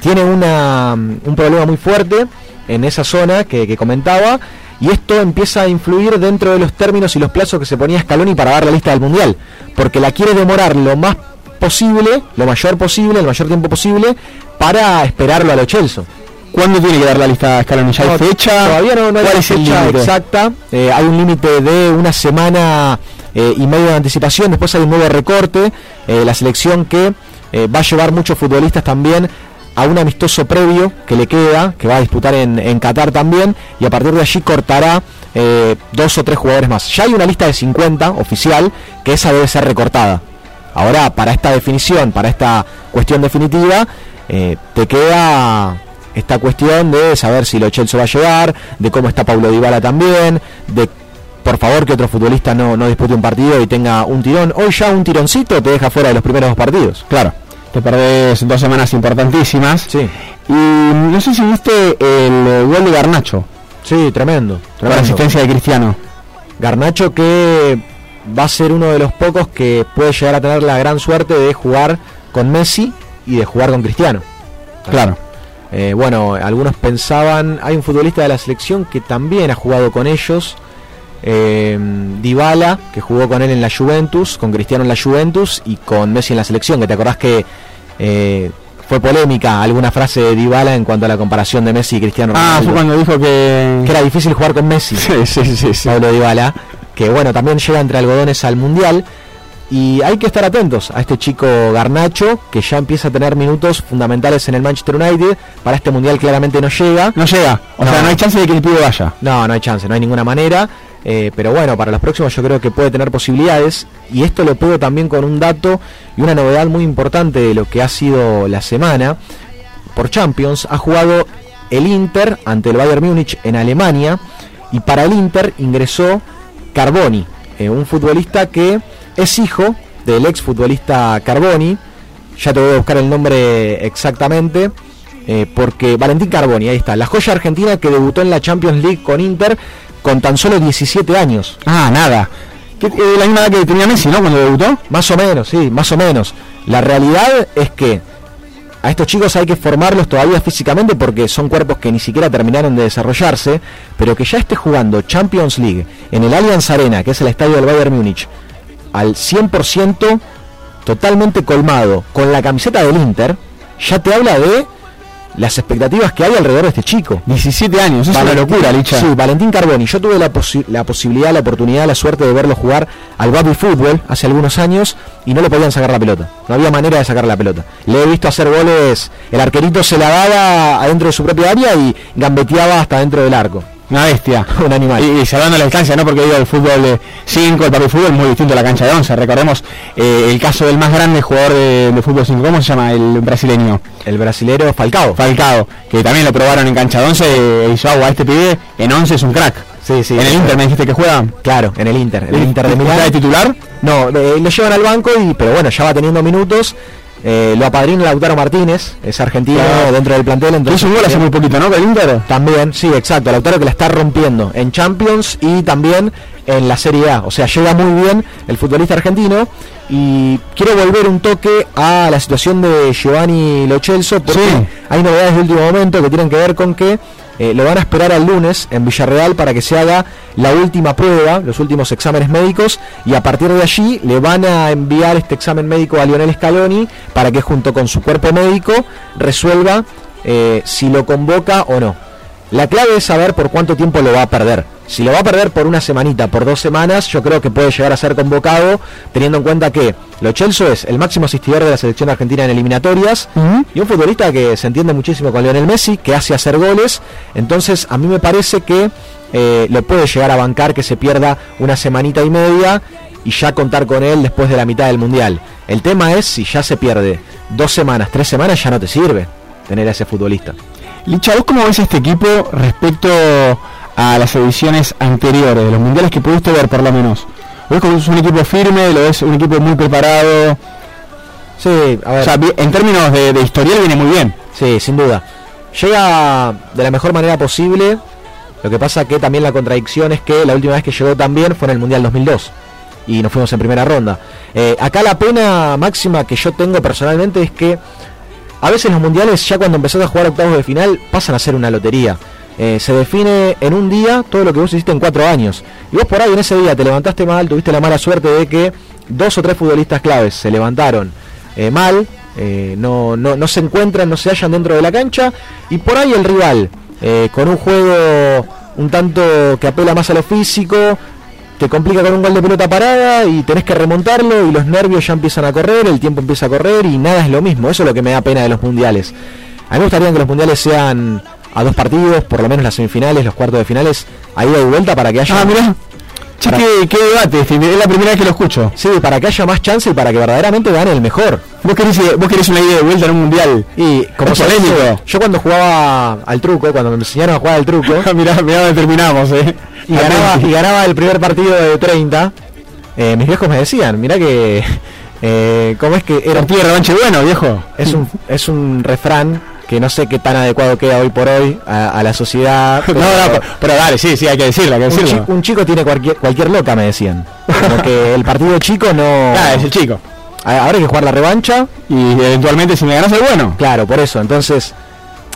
tiene una, un problema muy fuerte en esa zona que, que comentaba y esto empieza a influir dentro de los términos y los plazos que se ponía Scaloni para dar la lista del Mundial, porque la quiere demorar lo más posible, lo mayor posible, el mayor tiempo posible, para esperarlo a lo Chelsea. ¿Cuándo tiene que dar la lista de Scaloni? ¿Ya hay No, fecha? Todavía no, no hay ¿Cuál la es el fecha exacta. Eh, hay un límite de una semana eh, y medio de anticipación. Después hay un nuevo recorte. Eh, la selección que va a llevar muchos futbolistas también a un amistoso previo que le queda, que va a disputar en, en Qatar también. Y a partir de allí cortará dos o tres jugadores más. Ya hay una lista de 50 oficial, que esa debe ser recortada. Ahora, para esta definición, para esta cuestión definitiva, te queda esta cuestión de saber si lo Chelsea va a llegar, de cómo está Paulo Dybala también, de por favor que otro futbolista no, no dispute un partido y tenga un tirón. Hoy ya un tironcito te deja fuera de los primeros dos partidos. Claro, te perdés dos semanas importantísimas. Sí. Y no sé si viste el eh, gol de Garnacho, Sí, tremendo. con la tremendo. asistencia de Cristiano. Garnacho que va a ser uno de los pocos que puede llegar a tener la gran suerte de jugar con Messi y de jugar con Cristiano. Claro. Eh, bueno, algunos pensaban, hay un futbolista de la selección que también ha jugado con ellos, eh, Dybala, que jugó con él en la Juventus, con Cristiano en la Juventus y con Messi en la selección, que te acordás que eh, fue polémica alguna frase de Dybala en cuanto a la comparación de Messi y Cristiano Ah, Ronaldo. fue cuando dijo que... que era difícil jugar con Messi. Sí, sí, sí, sí. Pablo Dybala, que bueno, también llega entre algodones al Mundial. Y hay que estar atentos a este chico Garnacho, que ya empieza a tener minutos fundamentales en el Manchester United. Para este Mundial claramente no llega. No llega. O No. sea, no hay chance de que el pibe vaya. No, no hay chance, no hay ninguna manera. Eh, pero bueno, para los próximos yo creo que puede tener posibilidades. Y esto lo puedo también con un dato y una novedad muy importante de lo que ha sido la semana. Por Champions ha jugado el Inter ante el Bayern Múnich en Alemania. Y para el Inter ingresó Carboni, eh, un futbolista que es hijo del ex futbolista Carboni. Ya te voy a buscar el nombre exactamente. eh, porque Valentín Carboni, ahí está, la joya argentina que debutó en la Champions League con Inter con tan solo 17 años. Ah, nada. Eh, la misma edad que tenía Messi, ¿no? Cuando debutó. Más o menos, sí, más o menos. La realidad es que a estos chicos hay que formarlos todavía físicamente porque son cuerpos que ni siquiera terminaron de desarrollarse, pero que ya esté jugando Champions League en el Allianz Arena, que es el estadio del Bayern Múnich, al 100% totalmente colmado con la camiseta del Inter, ya te habla de las expectativas que hay alrededor de este chico. 17 años, es una locura, Licha. Sí, Valentín Carboni. Yo tuve la, posi- la posibilidad, la oportunidad, la suerte de verlo jugar al baby fútbol hace algunos años y no le podían sacar la pelota. No había manera de sacar la pelota. Le he visto hacer goles, el arquerito se la daba adentro de su propia área y gambeteaba hasta dentro del arco. Una bestia. Un animal. Y, y salvando la distancia, ¿no? Porque digo, el fútbol de 5, el papi fútbol es muy distinto a la cancha de 11. Recordemos eh, el caso del más grande jugador de, de fútbol 5. ¿Cómo se llama el brasileño? El brasilero Falcao. Falcao, que también lo probaron en cancha de 11 e hizo agua. Este pibe en 11 es un crack. Sí, sí. en el Inter me dijiste que juega. Claro, en el Inter. El ¿Y- Inter de y Milán. de titular? No, eh, lo llevan al banco y pero bueno, ya va teniendo minutos Eh, lo apadrina Lautaro Martínez, es argentino Claro. dentro del plantel. Entonces, Hizo un gol hace muy poquito, ¿no? Inter. También, sí, exacto. Lautaro que la está rompiendo en Champions y también en la Serie A. O sea, llega muy bien el futbolista argentino. Y quiero volver un toque a la situación de Giovanni Lo Celso porque Sí. hay novedades de último momento que tienen que ver con que eh, lo van a esperar al lunes en Villarreal para que se haga la última prueba, los últimos exámenes médicos, y a partir de allí le van a enviar este examen médico a Lionel Scaloni para que junto con su cuerpo médico resuelva eh, si lo convoca o no. La clave es saber por cuánto tiempo lo va a perder. Si lo va a perder por una semanita, por dos semanas, yo creo que puede llegar a ser convocado, teniendo en cuenta que Lo Celso es el máximo asistidor de la selección argentina en eliminatorias y un futbolista que se entiende muchísimo con Lionel Messi, que hace hacer goles. Entonces, a mí me parece que eh, lo puede llegar a bancar que se pierda una semanita y media y ya contar con él después de la mitad del mundial. El tema es si ya se pierde dos semanas, tres semanas, ya no te sirve tener a ese futbolista. Licha, ¿vos cómo ves este equipo respecto a las ediciones anteriores, de los mundiales que pudiste ver por lo menos? ¿Lo ves como es un equipo firme? ¿Lo ves un equipo muy preparado? Sí, a ver. O sea, en términos de, de historial viene muy bien. Sí, sin duda. Llega de la mejor manera posible. Lo que pasa que también la contradicción es que la última vez que llegó también fue en el Mundial 2002. Y nos fuimos en primera ronda. Eh, acá la pena máxima que yo tengo personalmente es que a veces los mundiales ya cuando empezás a jugar octavos de final pasan a ser una lotería. Eh, se define en un día todo lo que vos hiciste en cuatro años. Y vos por ahí en ese día te levantaste mal, tuviste la mala suerte de que dos o tres futbolistas claves se levantaron eh, mal, eh, no, no, no se encuentran, no se hallan dentro de la cancha. Y por ahí el rival, con un juego un tanto que apela más a lo físico, te complica con un gol de pelota parada y tenés que remontarlo y los nervios ya empiezan a correr, el tiempo empieza a correr y nada es lo mismo. Eso es lo que me da pena de los mundiales. A mí me gustaría que los mundiales sean a dos partidos, por lo menos las semifinales, los cuartos de finales, a ida y vuelta para que haya... Ah, mirá. Che, Para- qué, qué debate, es la primera vez que lo escucho. Sí, para que haya más chance y para que verdaderamente gane el mejor. ¿Vos querés, vos querés una ida de vuelta en un mundial? Y como dice, yo cuando jugaba al truco, cuando me enseñaron a jugar al truco, mirá, mirá terminamos, eh. y ganaba, y ganaba el primer partido de 30, eh, mis viejos me decían, mirá que... Eh, ¿Cómo es que era Partido de revanche bueno, viejo. es un es un refrán que no sé qué tan adecuado queda hoy por hoy a, a la sociedad. No, no, pero, pero dale, sí, sí, hay que decirlo, hay que un, decirlo. un chico tiene cualquier cualquier loca, me decían. Como que el partido chico no. Ah, es el chico. Ahora hay que jugar la revancha. Y eventualmente si me ganas el bueno. Claro, por eso. Entonces,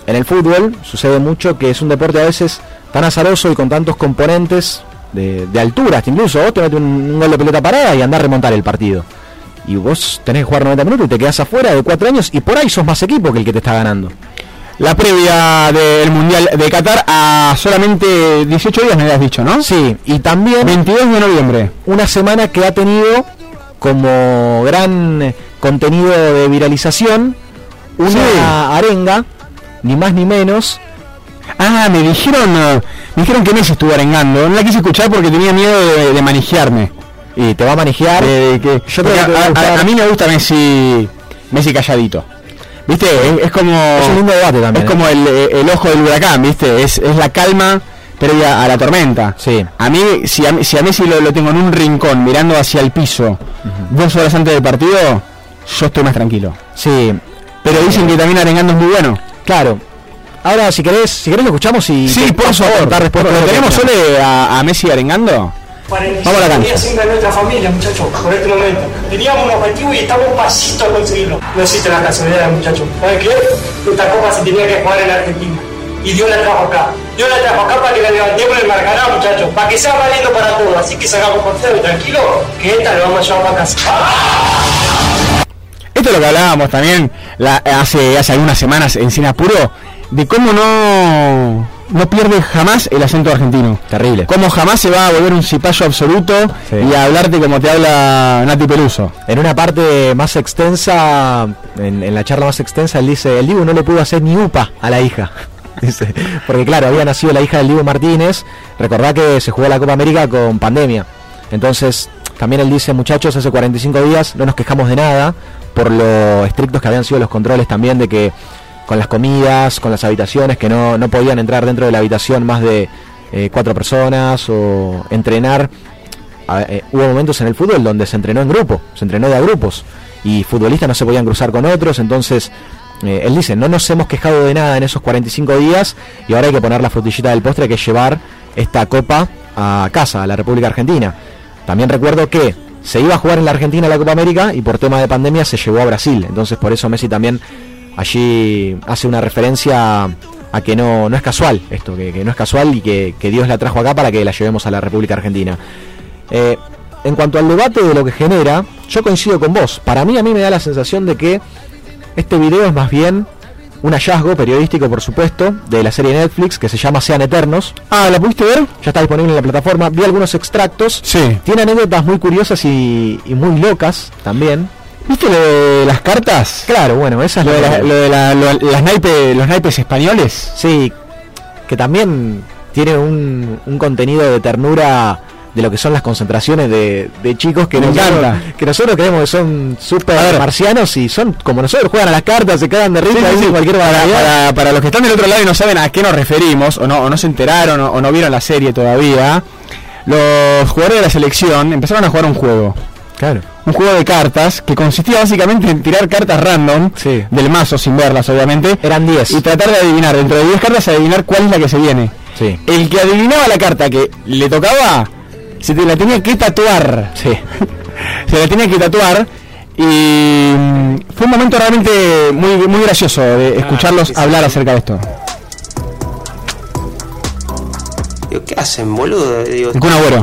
en el fútbol sucede mucho que es un deporte a veces tan azaroso y con tantos componentes de, de altura, hasta incluso vos te metes un, un gol de pelota parada y andás a remontar el partido. Y vos tenés que jugar 90 minutos y te quedás afuera de 4 años y por ahí sos más equipo que el que te está ganando. La previa del Mundial de Qatar a solamente 18 días me habías dicho, ¿no? Sí, y también 22 de noviembre. una semana que ha tenido como gran eh, contenido de viralización una Sí. arenga, ni más ni menos. Ah, me dijeron, eh, me dijeron que Messi estuvo arengando. No la quise escuchar porque tenía miedo de, de manejarme. Y te va a manejar. Que, Yo creo que a a mí me gusta Messi, Messi calladito. ¿Viste? Es, es como Es un lindo debate también. es ¿eh? como el, el ojo del huracán, ¿viste? Es, es la calma previa a la tormenta. Sí. A mí, si a, mí- si a Messi lo, lo tengo en un rincón mirando hacia el piso dos horas antes del partido, yo estoy más tranquilo. Sí, Pero dicen que también arengando es muy bueno. claro. Ahora, si querés, si querés lo escuchamos y Sí, por favor. después ¿Lo tenemos solo a, a Messi arengando? Vamos a la cancha. siempre a nuestra familia, muchachos, por este momento. Teníamos un objetivo y estamos pasito a conseguirlo. No existe la casualidad, muchachos. ¿Saben qué? Esta copa se tenía que jugar en Argentina. Y Dios la trajo acá. Dios la trajo acá para que la levantemos en el Maracaná, muchachos. Para que sea valiendo para todos. Así que salgamos por cero y tranquilo, que esta la vamos a llevar para casa. Esto es lo que hablábamos también la- hace, hace algunas semanas en Cine Apuro, de cómo no, no pierde jamás el acento argentino. Terrible. Cómo jamás se va a volver un cipayo absoluto Sí. y a hablarte como te habla Nati Peluso. En una parte más extensa, en, en la charla más extensa, él dice, el Dibu no le pudo hacer ni upa a la hija. Dice, porque claro, había nacido la hija del Dibu Martínez, recordá que se jugó la Copa América con pandemia. Entonces, también él dice, muchachos, hace 45 días no nos quejamos de nada por lo estrictos que habían sido los controles también de que con las comidas, con las habitaciones, que no, no podían entrar dentro de la habitación más de eh, cuatro personas o entrenar a- eh, hubo momentos en el fútbol donde se entrenó en grupo, se entrenó de a grupos. y futbolistas no se podían cruzar con otros, entonces eh, él dice, no nos hemos quejado de nada en esos 45 días y ahora hay que poner la frutillita del postre, que es llevar esta copa a casa, a la República Argentina. También recuerdo que se iba a jugar en la Argentina la Copa América y por tema de pandemia se llevó a Brasil, entonces por eso Messi también allí hace una referencia a que no, no es casual esto, que, que no es casual y que, que Dios la trajo acá para que la llevemos a la República Argentina. Eh, en cuanto al debate de lo que genera, yo coincido con vos. Para mí, a mí me da la sensación de que este video es más bien un hallazgo periodístico, por supuesto, de la serie Netflix que se llama Sean Eternos. Ah, ¿la pudiste ver? Ya está disponible en la plataforma. Vi algunos extractos. Sí. Tiene anécdotas muy curiosas y, y muy locas también. ¿Viste lo de las cartas? Claro, bueno, esa es Lo de, la- la- lo de la- lo- las naipes, los naipes españoles. Sí, que también tiene un, un contenido de ternura de lo que son las concentraciones de, de chicos que encanta. que nosotros creemos que son súper marcianos y son como nosotros, juegan a las cartas, se quedan de risa, Sí, cualquier para, para- para los que están del otro lado y no saben a qué nos referimos, o no, o no se enteraron, o, o no vieron la serie todavía, los jugadores de la selección empezaron a jugar un juego. Claro. Un juego de cartas que consistía básicamente en tirar cartas random Sí. del mazo sin verlas, obviamente. Eran 10. Y tratar de adivinar, dentro de 10 cartas, adivinar cuál es la que se viene. Sí. El que adivinaba la carta que le tocaba, se te la tenía que tatuar. Sí. se la tenía que tatuar. Y mm, fue un momento realmente muy, muy gracioso de escucharlos sí, sí. hablar acerca de esto. Digo, ¿qué hacen, boludo? Digo,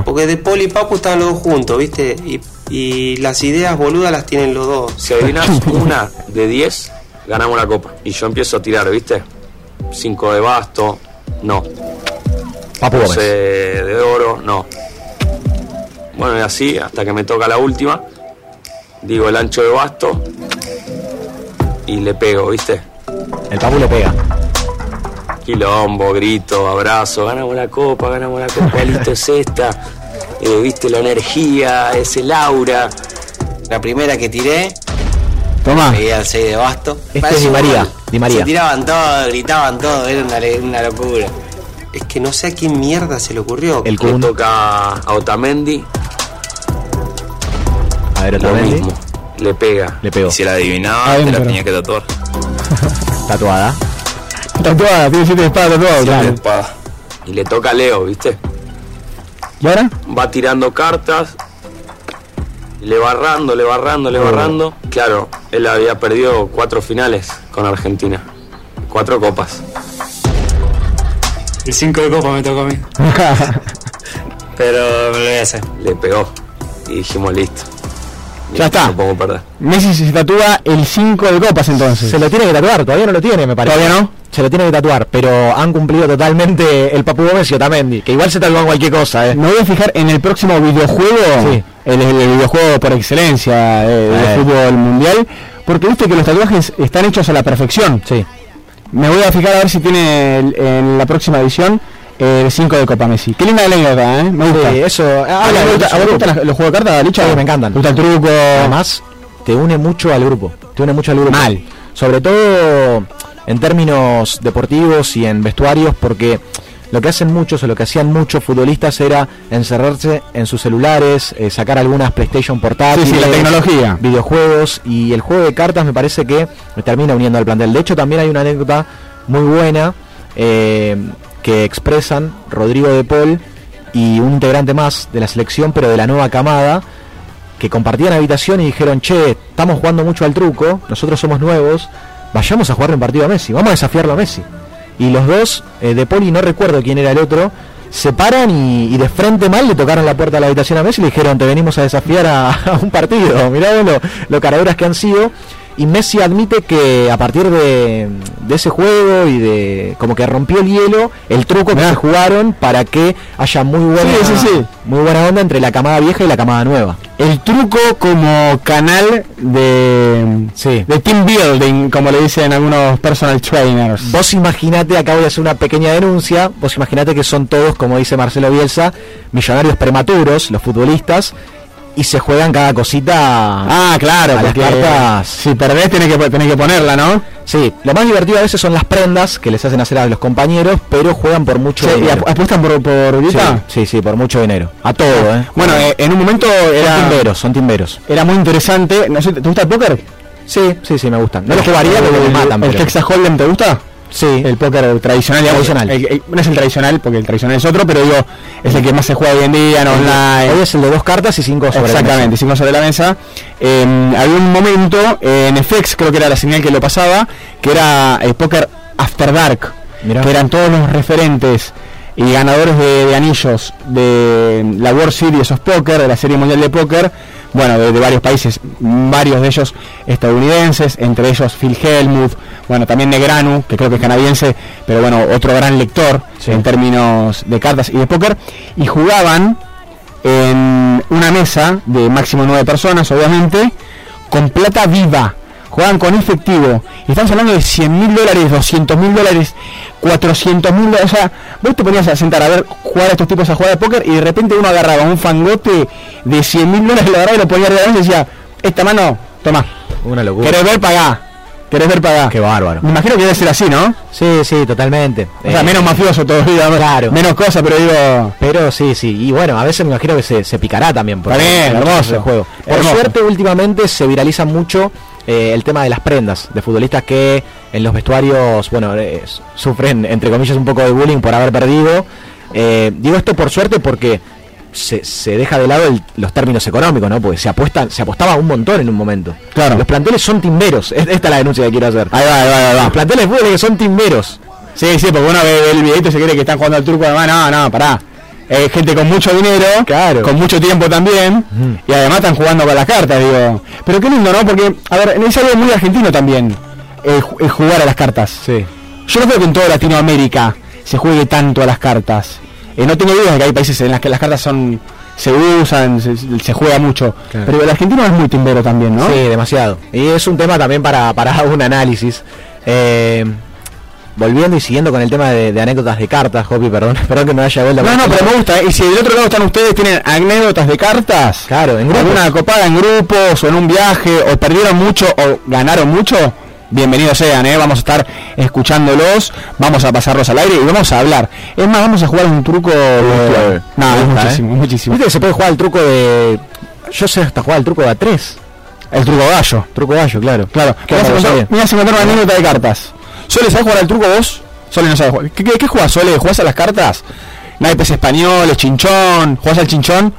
porque de Poli y Papu estaban los dos juntos, ¿viste? Y, y las ideas boludas las tienen los dos. Si adivinas una de 10, ganamos la copa. Y yo empiezo a tirar, ¿viste? 5 de basto, no. Papu 12 Gómez. de oro, no. Bueno, y así, hasta que me toca la última. Digo el ancho de basto. Y le pego, ¿viste? El Papu le pega. Quilombo, grito, abrazo, ganamos la copa, ganamos la copa, listo es esta. Eh, viste la energía, ese Laura. La primera que tiré, Toma. pegué al 6 de basto. Este Parece es Di María. Di María. Se tiraban todo, gritaban todo, era una, una locura. Es que no sé a quién mierda se le ocurrió. El Le Kun. toca a Otamendi, A ver, lo otra vez. mismo. Le pega. Le pegó. Y si la adivinaba, Ah, te la pero- tenía que tatuar. Tatuada. Tatuada, tiene siete espadas tatuadas. La claro. espada. Y le toca a Leo, ¿viste? ¿Y ahora? Va tirando cartas. Le va errando, le va errando, le va Oh. Claro, él había perdido cuatro finales con Argentina. Cuatro copas. El 5 de copa me tocó a mí. Pero me lo voy a hacer. Le pegó. Y dijimos, listo. Ya está. No podemos perder. Messi se tatúa el 5 de copas entonces. Se lo tiene que tatuar, todavía no lo tiene, me parece. ¿Todavía no? Se lo tiene que tatuar, pero han cumplido totalmente el Papu Gómez y Otamendi, que igual se tatúan cualquier cosa, eh. Me voy a fijar en el próximo videojuego, Sí. el, videojuego por excelencia eh, de Eh. fútbol mundial, porque viste que los tatuajes están hechos a la perfección. Sí. Me voy a fijar a ver si tiene el- en la próxima edición el 5 de Copa Messi. Qué linda anécdota, ¿eh? Me gusta. Sí, eso. ¿A habla vos de te gusta- mucho a vos gustan los juegos de cartas, Licha? Sí, me encantan. ¿Te gusta el truco? Además, te une mucho al grupo. Te une mucho al grupo. Mal. Sobre todo en términos deportivos y en vestuarios, porque lo que hacen muchos o lo que hacían muchos futbolistas era encerrarse en sus celulares, eh, sacar algunas PlayStation portátiles, Sí, sí, la tecnología. videojuegos y el juego de cartas me parece que termina uniendo al plantel. De hecho, también hay una anécdota muy buena eh, que expresan Rodrigo de Paul y un integrante más de la selección, pero de la nueva camada, que compartían habitación y dijeron, che, estamos jugando mucho al truco, nosotros somos nuevos, vayamos a jugarle un partido a Messi, vamos a desafiarlo a Messi. Y los dos, eh, de Poli, no recuerdo quién era el otro, se paran y, de frente mal le tocaron la puerta de la habitación a Messi y le dijeron, te venimos a desafiar a, un partido, mirá lo, lo caraduras que han sido. Y Messi admite que a partir de, de ese juego y de como que rompió el hielo, el truco que se jugaron para que haya muy buena, Sí, sí, sí. muy buena onda entre la camada vieja y la camada nueva. El truco como canal de, de team building, como le dicen algunos personal trainers. Vos imaginate, acá voy a hacer una pequeña denuncia, vos imaginate que son todos, como dice Marcelo Bielsa, millonarios prematuros, los futbolistas, y se juegan cada cosita. Ah, claro, las cartas. si perdés tenés que, tenés que ponerla, ¿no? Sí, lo más divertido a veces son las prendas que les hacen hacer a los compañeros, pero juegan por mucho Sí, ¿y dinero. apu- apuestan por, por guita? Sí, sí, sí, por mucho dinero. A todo, ¿eh? Bueno, eh, en un momento Son era, timberos, son timberos. era muy interesante. No sé, ¿Te gusta el póker? Sí, sí, sí, me gustan. No lo jugaría porque me matan. ¿El pero- Texas Hold'em te gusta? Sí. El póker tradicional, digamos. Tradicional. El- el- no es el tradicional, porque el tradicional es otro, pero digo, es el que más se juega hoy en día, en online. Hoy es el de dos cartas y cinco sobre la Exactamente, cinco sobre la mesa. Eh, había un momento eh, en FX, creo que era la señal que lo pasaba, que era el póker After Dark, Mirá. que eran todos los referentes y ganadores de, de anillos de la World Series of Poker, de la Serie Mundial de Póker, bueno, de, de varios países, varios de ellos estadounidenses, entre ellos Phil Hellmuth, bueno, también Negranu, que creo que es canadiense, pero bueno, otro gran lector en términos de cartas y de póker, y jugaban en una mesa de máximo nueve personas, obviamente, con plata viva. Juegan con efectivo. Y estamos hablando de 100 mil dólares, 200 mil dólares, 400 mil dólares. O sea, vos te ponías a sentar a ver jugar a estos tipos a jugar de póker y de repente uno agarraba un fangote de 100 mil dólares, lo agarraba y lo ponía arriba de y decía, esta mano, toma. Una locura. ¿Querés ver? Pagá. ¿Querés ver? Pagá. Qué bárbaro. Me imagino que debe ser así, ¿no? Sí, sí, totalmente. O sea, Eh, menos mafioso todavía, Claro. menos cosas, pero digo... Pero sí, sí. Y bueno, a veces me imagino que se, se picará también. bien, muchos hermoso. de juego. Por Hermoso. suerte, últimamente se viraliza mucho eh, el tema de las prendas de futbolistas que en los vestuarios, bueno, eh, sufren, entre comillas, un poco de bullying por haber perdido. Eh, digo esto por suerte porque se, se deja de lado el- los términos económicos, ¿no? Porque se apuesta, se apostaba un montón en un momento. Claro. Los planteles son timberos. Es- Esta es la denuncia que quiero hacer. Ahí va, ahí va, ahí va. Los planteles de que son timberos. Sí, sí, porque uno ve, el videito se cree que están jugando al truco, además, no, no, pará. Eh, gente con mucho dinero, Claro. con mucho tiempo también, y además están jugando con las cartas, digo. Pero qué lindo, ¿no? Porque, a ver, es algo muy argentino también, el jugar a las cartas. Sí. Yo no creo que en toda Latinoamérica se juegue tanto a las cartas. Eh, no tengo dudas de que hay países en los que las cartas son se usan, se, se juega mucho. Claro. Pero el argentino es muy timbero también, ¿no? Sí, demasiado. Y es un tema también para, para un análisis. Eh, volviendo y siguiendo con el tema de, de anécdotas de cartas, Hopi, perdón, perdón que me vaya de vuelta. No, no, pero me gusta. ¿eh? Y si del otro lado están ustedes, tienen anécdotas de cartas. Claro, en grupos. Alguna copada en grupos o en un viaje, o perdieron mucho o ganaron mucho. Bienvenidos sean, ¿eh? vamos a estar escuchándolos, vamos a pasarlos al aire y vamos a hablar. Es más, vamos a jugar un truco. No, muchísimo, ¿eh? muchísimo. Viste que se puede jugar el truco de. Yo sé hasta jugar el truco de A3. El truco gallo. Truco gallo, claro. Claro, ¿Qué me vas a contar- una anécdota de cartas. Sole, ¿sabes jugar al truco vos? Sole no sabe jugar. ¿Qué, qué, qué jugás, Sole? ¿Jugás a las cartas? Naipes españoles, chinchón. ¿Jugás al chinchón?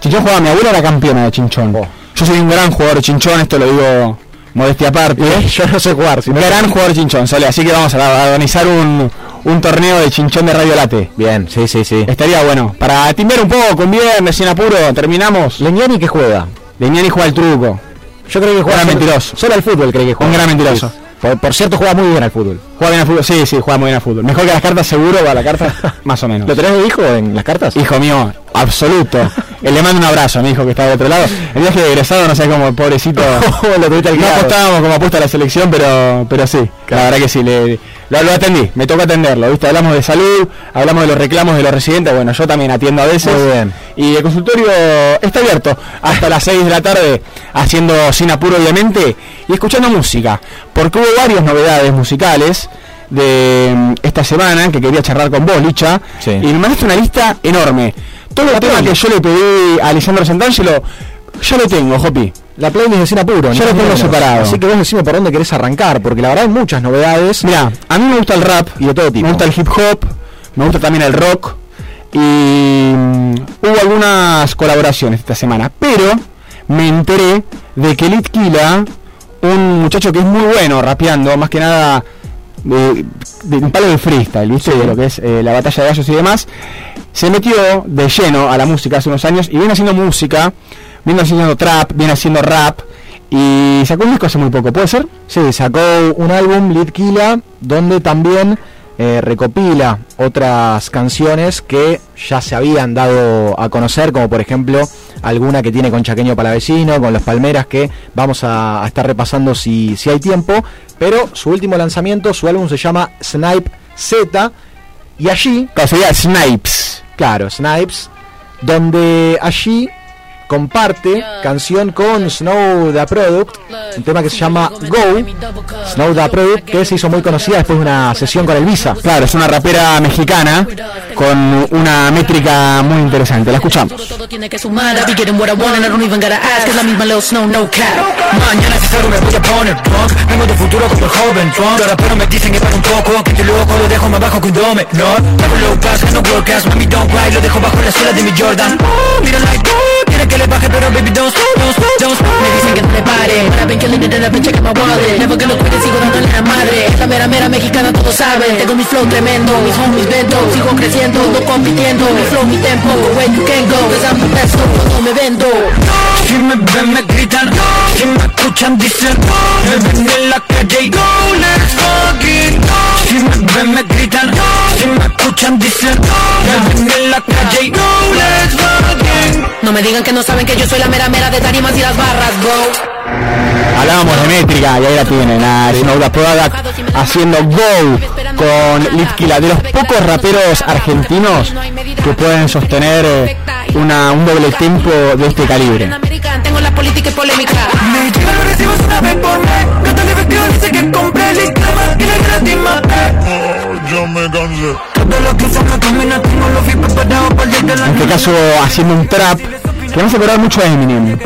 Chinchón jugaba, mi abuela era campeona de chinchón. Yo soy un gran jugador de chinchón, esto lo digo modestia aparte. Yo no sé jugar. Si no gran jugador chinchón, Sole. Así que vamos a organizar un, un torneo de chinchón de Radio Late. Bien, sí, sí, sí. Estaría bueno. Para timber un poco, con viernes, sin apuro, terminamos. Leñani que juega. Leñani juega el truco. Yo creo que juega. Gran solo- mentiroso. Solo al fútbol creo que juega. Un gran mentiroso. Sí. Por, por cierto, juega muy bien al fútbol. Juega bien al fútbol, sí, sí, juega muy bien al fútbol. Mejor que las cartas seguro va la carta, más o menos. ¿Lo tenés de hijo en las cartas? Hijo mío, absoluto. Eh, Le mando un abrazo a mi hijo que está del otro lado. El viaje de egresado, no sé cómo, pobrecito. lo no apostábamos como apuesta a la selección, pero pero sí, la verdad que sí, le, lo, lo atendí, me tocó atenderlo, ¿viste? Hablamos de salud, hablamos de los reclamos de los residentes, bueno, yo también atiendo a veces. Muy bien. Y el consultorio está abierto hasta las 6 de la tarde, haciendo sin apuro obviamente, y escuchando música, porque hubo varias novedades musicales de mm, esta semana que quería charlar con vos, Licha, Sí. y me mandaste una lista enorme. Todo el tema que yo le pedí a Alessandro Santangelo, ya lo tengo, Jopi. La playlist de Sin Apuro. Ya lo tengo separado. Así que vos decime por dónde querés arrancar, porque la verdad hay muchas novedades. Mira, a mí me gusta el rap y de todo tipo. Me gusta el hip hop, me gusta también el rock y mm, hubo algunas colaboraciones esta semana, pero me enteré de que Litkila, un muchacho que es muy bueno rapeando, más que nada de, de un palo de freestyle, ¿viste? De lo que es eh, la batalla de gallos y demás, se metió de lleno a la música hace unos años y viene haciendo música, viene haciendo trap, viene haciendo rap y sacó un disco hace muy poco, ¿puede ser? Sí, sacó un álbum, Litkila, donde también eh, recopila otras canciones que ya se habían dado a conocer, como por ejemplo alguna que tiene con Chaqueño Palavecino, con Los Palmeras, que vamos a, a estar repasando si, si hay tiempo. Pero su último lanzamiento, su álbum se llama Snipe Z, y allí, Claro, sería Snipes. claro, Snipes, donde allí comparte canción con Snow the Product, un tema que se llama Go, Snow the Product, que se hizo muy conocida después de una sesión con el Visa. Claro, es una rapera mexicana con una métrica muy interesante. La escuchamos. Todo tiene que sumar, I be getting what I want and I don't even gotta ask, es la misma Lil Snow, no cap. Mañana si salgo me voy a poner punk. Vengo de futuro como el joven Trump. Los raperos me dicen que para un poco. Que te loco lo dejo más bajo que un dome. No, hago low pass, no broadcast Mami don't cry, lo dejo bajo la suela de mi Jordan. Oh, Mira like oh, que le baje pero baby don't stop, don't stop, don't stop. Me dicen que no le pare, but I've been killing it and I've been checking my wallet Never gonna quit, sigo dándole la madre. La mera mera mexicana todos saben. Tengo mi flow tremendo, mis homies vendo. Sigo creciendo, no compitiendo. Mi flow, mi tempo, go where you can go. Cause I'm the best, me vendo. Si me ven me gritan. Si me escuchan dicen. Me ven en la calle go let's fucking go Si me ven me gritan. Si me escuchan dicen Me ven en la calle y go let's fucking No me digan que no saben que yo soy la mera mera de tarimas y las barras, go. Hablábamos de métrica y ahí la tienen, a Snow the Product haciendo Go con Litkila, de los pocos raperos argentinos que pueden sostener eh, una, un doble tempo de este calibre. American, tengo la política y polémica Que compré el gratis más Yo me cansé Todo lo que uso me Tengo los para el de la En este caso haciendo un trap que vamos a acordar mucho a Eminem.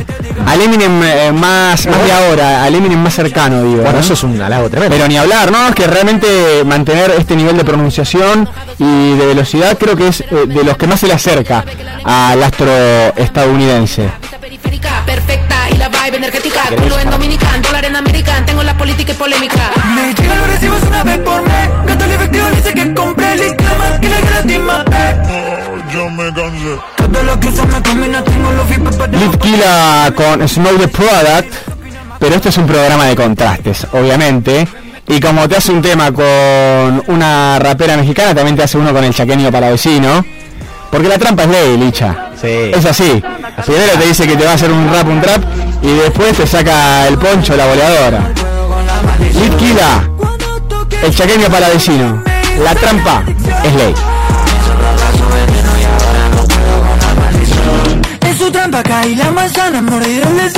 Al Eminem eh, más, más de ahora, al Eminem más cercano, digo. Bueno, ¿no? eso es un halago tremendo. Pero ni hablar, ¿no? Es que realmente mantener este nivel de pronunciación y de velocidad creo que es eh, de los que más se le acerca al astro estadounidense. periférica perfecta vibe energética culo en dominican dólar en american tengo la política y polémica Me llega lo recibes una vez por mes Gato el efectivo dice que compré el Instagram Y le gratis más Yo me cansé Todo lo que uso me combina Tengo los VIP preparados Litkila con Snow the Product, pero este es un programa de contrastes, obviamente. Y como te hace un tema con una rapera mexicana, también te hace uno con el chaqueño palavecino. Porque la trampa es ley, Licha. Es así. Primero te dice que te va a hacer un rap, un trap, y después te saca el poncho, la boleadora. Litkila, el chaqueño palavecino. La trampa es ley. En su trampa caí la manzana Mordieron de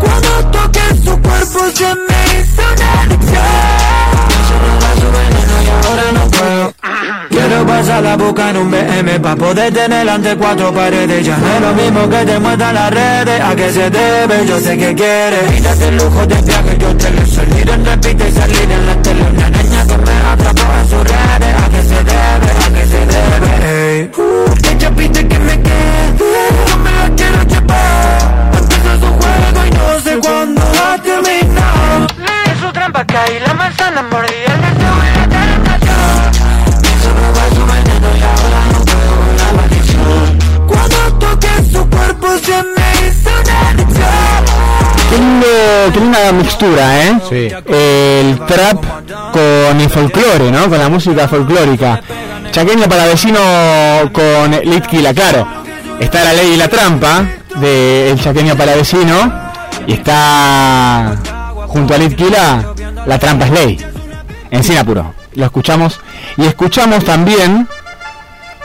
Cuando toqué su cuerpo se me Quiero pasar la boca en un BM Pa' poder tener ante cuatro paredes. Ya no es lo mismo que te muestran las redes. ¿A qué se debe? Yo sé que quieres. Quítate el lujo de viaje Yo te lo salir en repite y salir en la tele. Una niña que me atrapó en sus redes. ¿A qué se debe? ¿A qué se debe? Hey. Uh, ella pide que me quede Yo me la quiero llevar Empieza su juego y no sé cuándo va a terminar. En su trampa caí la manzana qué linda mixtura, ¿eh? El trap con el folclore, ¿no? Con la música folclórica. Chaqueño para vecino con Litkila, claro. Está la ley y la trampa de El Chaqueño para vecino. Y está junto a Litkila, la trampa es ley. En Sinapuro. Lo escuchamos. Y escuchamos también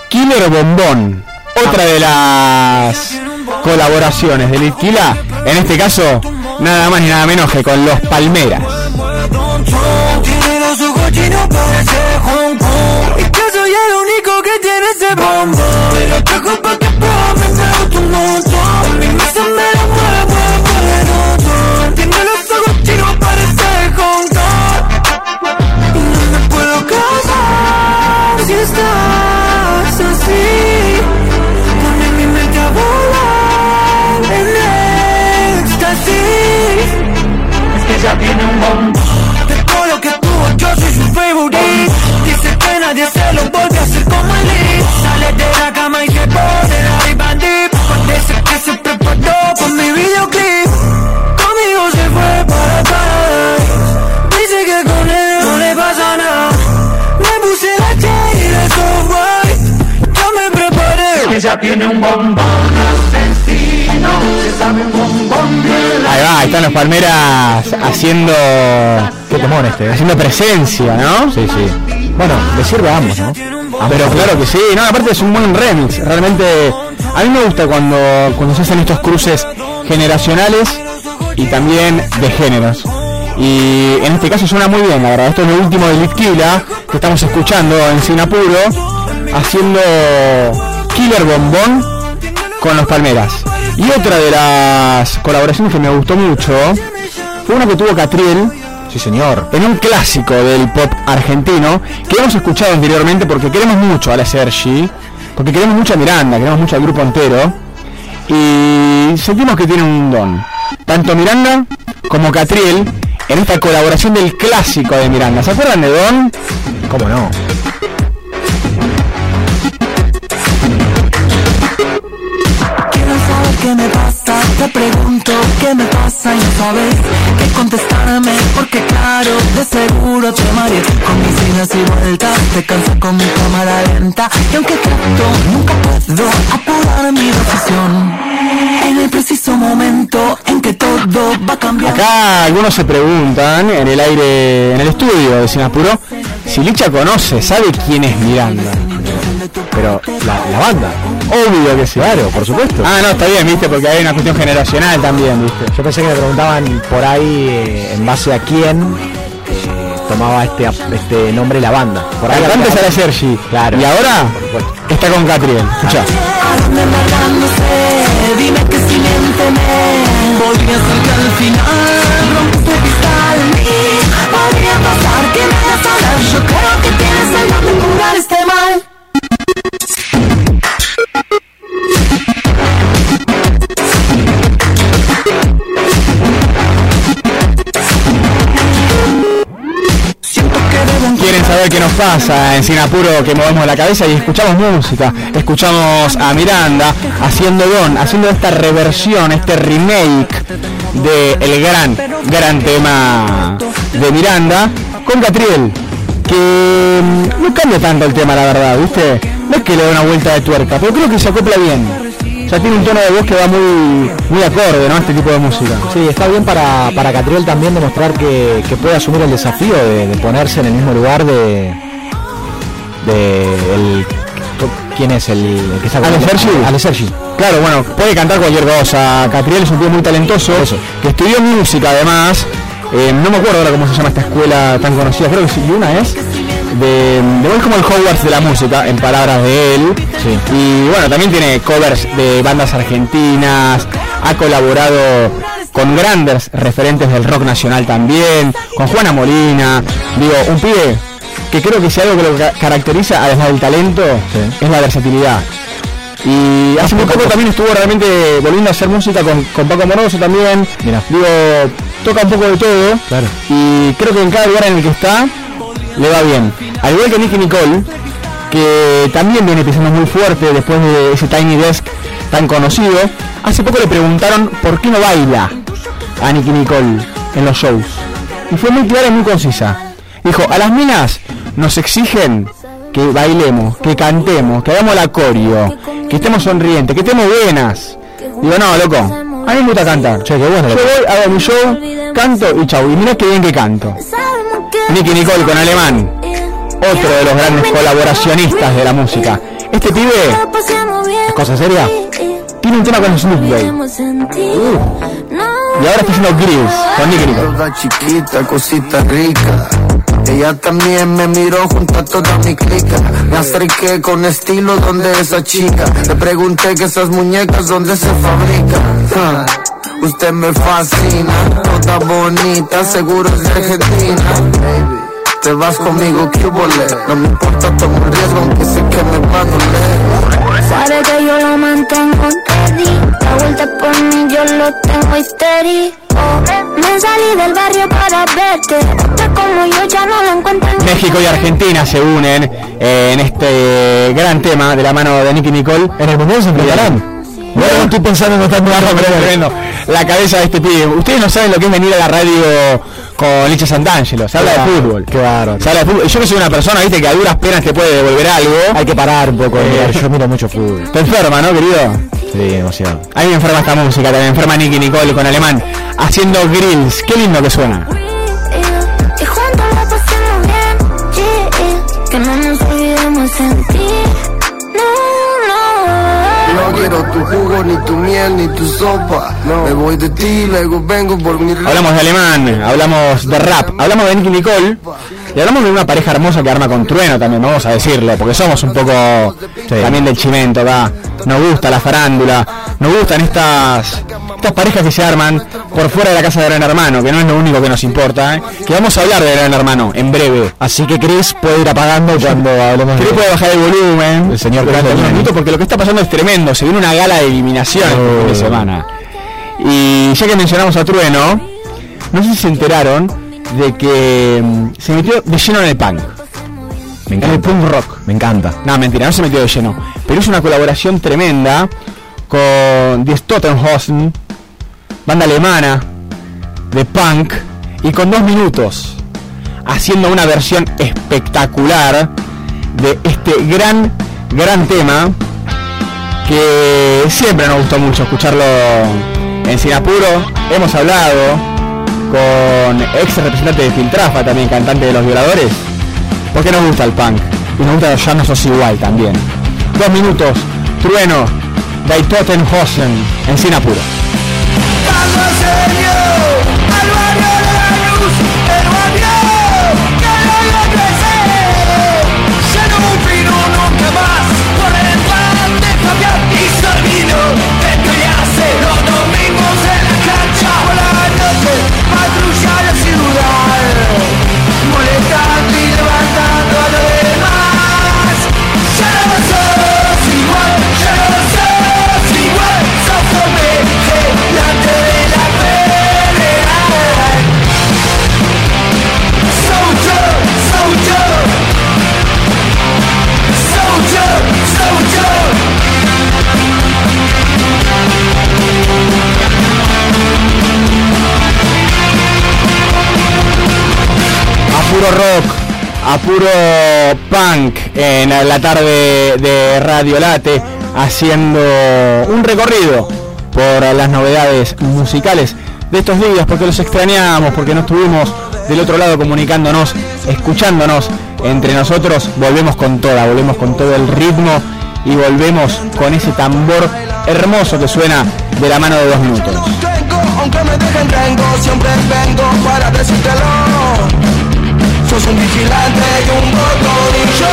Killer Bombón. Otra de las colaboraciones de Litkila. En este caso, nada más ni nada menos que con los Palmeras. Ya tiene un bombo de todo lo que tuvo yo soy su favorite. Dice que nadie se lo vuelve a hacer como él Sale de la cama y se pone la bandit Parece que se preparó con mi videoclip. Conmigo se fue para atrás. Dice que con él no le pasa nada. Me puse la cherry de software Yo me preparé. Ella tiene un bombón Ahí va, ahí están los Palmeras haciendo. Qué temón este, ¿eh? Haciendo presencia, ¿no? Sí, sí. Bueno, le sirve a ambos, ¿no? Pero claro que sí, no, aparte es un buen remix. Realmente, a mí me gusta cuando, cuando se hacen estos cruces generacionales y también de géneros. Y en este caso suena muy bien, la verdad. Esto es lo último de Litkila que estamos escuchando en Sinapuro, haciendo Killer Bombón con los Palmeras. Y otra de las colaboraciones que me gustó mucho fue una que tuvo Catriel. Sí, señor. En un clásico del pop argentino que hemos escuchado anteriormente porque queremos mucho a la Sergi, porque queremos mucho a Miranda, queremos mucho al grupo entero. Y sentimos que tiene un don. Tanto Miranda como Catriel en esta colaboración del clásico de Miranda. ¿Se acuerdan de Don? ¿Cómo no? Qué me pasa, te pregunto qué me pasa y no sabes qué contestarme porque claro, de seguro te mareé con mis idas y vueltas, te cansé con mi cámara lenta y aunque trato, nunca puedo apurar mi decisión en el preciso momento en que todo va a cambiar. Acá algunos se preguntan en el aire, en el estudio de Sinapuro, si Licha conoce, sabe quién es Miranda. Pero la, la banda. Obvio que sí. Claro, por supuesto. Ah, no, está bien, viste, porque hay una cuestión generacional también, viste. Yo pensé que me preguntaban por ahí eh, en base a quién eh, tomaba este, este nombre la banda. Por ahí Antes era Sergi. Claro. Y ahora está con Catriel. Escuchá. ¿A Saber qué nos pasa en Sinapuro, que movemos la cabeza y escuchamos música. Escuchamos a Miranda haciendo Don, haciendo esta reversión, este remake de el gran, gran tema de Miranda con Catriel. Que mm, no cambia tanto el tema, la verdad, ¿viste? No es que le dé una vuelta de tuerca, pero creo que se acopla bien. Sea, tiene un tono de voz que va muy, muy acorde, ¿no? A este tipo de música. Sí, está bien para, para Catriel también demostrar que, que puede asumir el desafío de, de ponerse en el mismo lugar de. de el, ¿Quién es el, el que está Ale Sergi. Ale Sergi. Claro, bueno, puede cantar cualquier cosa. Catriel es un tío muy talentoso, que estudió música además. Eh, no me acuerdo ahora cómo se llama esta escuela tan conocida, creo que una es de, de es como el Hogwarts de la música, en palabras de él. Y bueno, también tiene covers de bandas argentinas, ha colaborado con grandes referentes del rock nacional también, con Juana Molina, digo, un pibe que creo que si algo que lo ca- caracteriza, además del talento, es la versatilidad. Y hace muy poco también estuvo realmente volviendo a hacer música con, con Paco Moroso también. Digo, toca un poco de todo. Y creo que en cada lugar en el que está, le va bien. Al igual que Nicky Nicole, que también viene pisando muy fuerte después de ese Tiny Desk tan conocido. Hace poco le preguntaron por qué no baila a Nicky Nicole en los shows. Y fue muy clara y muy concisa. Dijo, a las minas nos exigen que bailemos, que cantemos, que hagamos la coreo, que estemos sonrientes, que estemos buenas. Digo, no, loco, a mí me gusta cantar. Che, qué bueno. Yo voy, hago mi show, canto y chau. Y mira qué bien que canto. Nicky Nicole con Alemán, otro de los grandes colaboracionistas de la música. Este pibe, ¿es cosa seria? Tiene un tema con Snoop Dogg. Y ahora está haciendo Grills con Nicole. Toda chiquita, cosita rica. Ella también me miró junto a toda mi clica. Me acerqué con estilo donde esa chica. Le pregunté que esas muñecas donde se fabrican. Ah, Usted me fascina, toda bonita, seguro es de Argentina. Te vas conmigo, que volé. No me importa, tomo un riesgo, aunque sé que me va a doler. Sabe que yo lo mantengo steady La vuelta por mí yo lo tengo histérico Me salí del barrio para verte como yo ya no la encuentro en México y Argentina se unen eh, en este gran tema de la mano de Nicky Nicole. En el mundial se enfrentarán. Bueno, estoy pensando en otra tremendo. La cabeza de este pibe. Ustedes no saben lo que es venir a la radio con Licha Santangelo. Se habla de fútbol. Claro. Se habla de fútbol. Yo que soy una persona, viste, que a duras penas te puede devolver algo. Hay que parar un poco. Eh, yo miro mucho fútbol. Te enferma, ¿no, querido? Sí, demasiado. A mí me enferma esta música, también me enferma Nicky Nicole con alemán. Haciendo grills. Qué lindo que suena. Hablamos de alemán, hablamos de rap, hablamos de Nicky Nicole y hablamos de una pareja hermosa que arma con trueno también, vamos a decirlo, porque somos un poco también del chimento acá. Nos gusta la farándula, nos gustan estas estas parejas que se arman por fuera de la casa de Gran Hermano, que no es lo único que nos importa, ¿eh? que vamos a hablar de Gran Hermano en breve. Así que Chris puede ir apagando cuando hablemos Chris de puede bajar el volumen el señor minutos porque lo que está pasando es tremendo, se viene una gala de eliminación este fin de semana. Y ya que mencionamos a Trueno, no sé si se enteraron de que mm, se metió de lleno en el punk. Me En el encanta. punk rock. Me encanta. No, mentira, no se metió de lleno. Pero es una colaboración tremenda con Die Stottenhausen, banda alemana de punk, y con dos minutos, haciendo una versión espectacular de este gran, gran tema que siempre nos gustó mucho escucharlo en Sinapuro. Hemos hablado con ex representante de Filtrafa, también cantante de Los Violadores, porque nos gusta el punk y nos gusta Ya no sos igual también. Dos minutos, trueno, de Tottenhausen en. Molestando a puro punk en la tarde de Radio Late, haciendo un recorrido por las novedades musicales de estos días, porque los extrañamos, porque no estuvimos del otro lado comunicándonos, escuchándonos entre nosotros, volvemos con toda, volvemos con todo el ritmo y volvemos con ese tambor hermoso que suena de la mano de dos minutos. Sos un vigilante y un botonillo.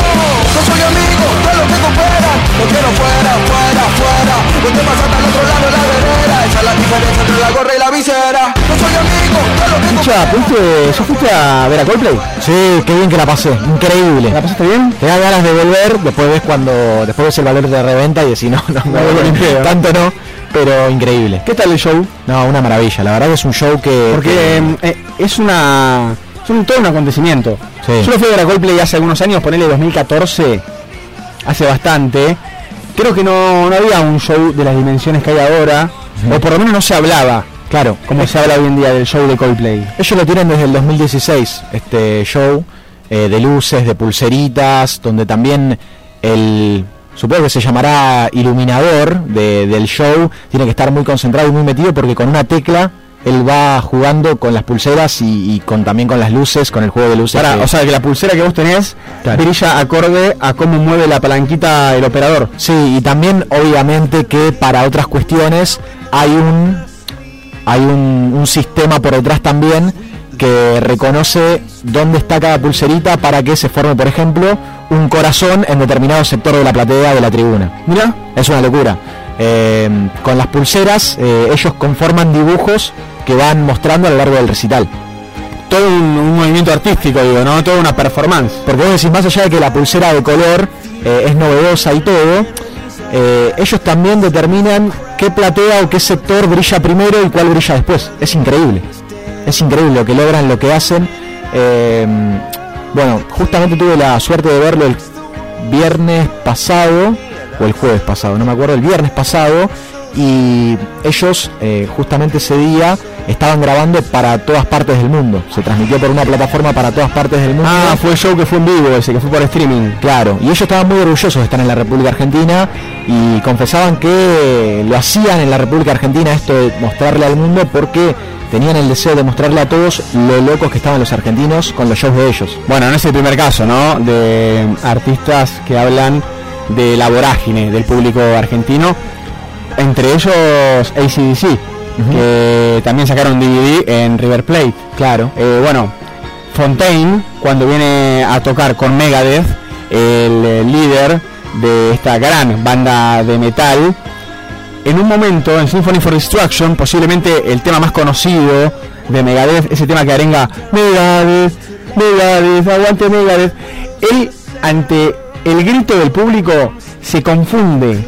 No soy amigo de lo que tú esperas. No quiero fuera, fuera, fuera. No te pasaste al otro lado de la vereda. Esa es la diferencia entre la gorra y la visera. No soy amigo de lo que tú Escucha, ¿fuiste, ¿ya fuiste a ver a Coldplay? Sí, qué bien que la pasé, increíble. ¿La pasaste bien? Te da ganas de volver, después ves cuando, después ves el valor de reventa y decís, no, no, no, pedo. tanto no, pero increíble. ¿Qué tal el show? No, una maravilla, la verdad que es un show que... Porque que- eh, es una un, todo un acontecimiento. Sí. Yo lo fui a ver a Coldplay hace algunos años, ponele 2014, hace bastante. Creo que no, no había un show de las dimensiones que hay ahora, o por lo menos no se hablaba, claro, como se habla hoy en día del show de Coldplay. Ellos lo tienen desde el 2016, este show eh, de luces, de pulseritas, donde también el, supongo que se llamará iluminador de- del show, tiene que estar muy concentrado y muy metido porque con una tecla él va jugando con las pulseras y, y con también con las luces, con el juego de luces. Que- o sea que la pulsera que vos tenés Claro. brilla acorde a cómo mueve la palanquita el operador. Sí, y también obviamente que para otras cuestiones hay un hay un, un sistema por detrás también que reconoce dónde está cada pulserita para que se forme, por ejemplo, un corazón en determinado sector de la platea de la tribuna. Mira, Es una locura. Eh, con las pulseras eh, ellos conforman dibujos que van mostrando a lo largo del recital. todo un, un movimiento artístico, digo, ¿no? Toda una performance. Porque vos decís, más allá de que la pulsera de color eh, es novedosa y todo, eh, ellos también determinan qué platea o qué sector brilla primero y cuál brilla después. Es increíble. Es increíble lo que logran, lo que hacen. Eh, bueno, justamente tuve la suerte de verlo el viernes pasado, o el jueves pasado, no me acuerdo, el viernes pasado, y ellos eh, justamente ese día estaban grabando para todas partes del mundo. Se transmitió por una plataforma para todas partes del mundo. Ah, fue el show que fue en vivo ese, que fue por streaming. Claro, y ellos estaban muy orgullosos de estar en la República Argentina y confesaban que lo hacían en la República Argentina esto de mostrarle al mundo porque tenían el deseo de mostrarle a todos lo locos que estaban los argentinos con los shows de ellos. Bueno, no es el primer caso, ¿no? De artistas que hablan de la vorágine del público argentino. entre ellos ACDC, que también sacaron DVD en River Plate. Claro. Eh, bueno, Fontaine, cuando viene a tocar con Megadeth, el eh, líder de esta gran banda de metal, en un momento en Symphony for Destruction, posiblemente el tema más conocido de Megadeth, ese tema que arenga Megadeth, Megadeth, aguante Megadeth, él ante el grito del público se confunde,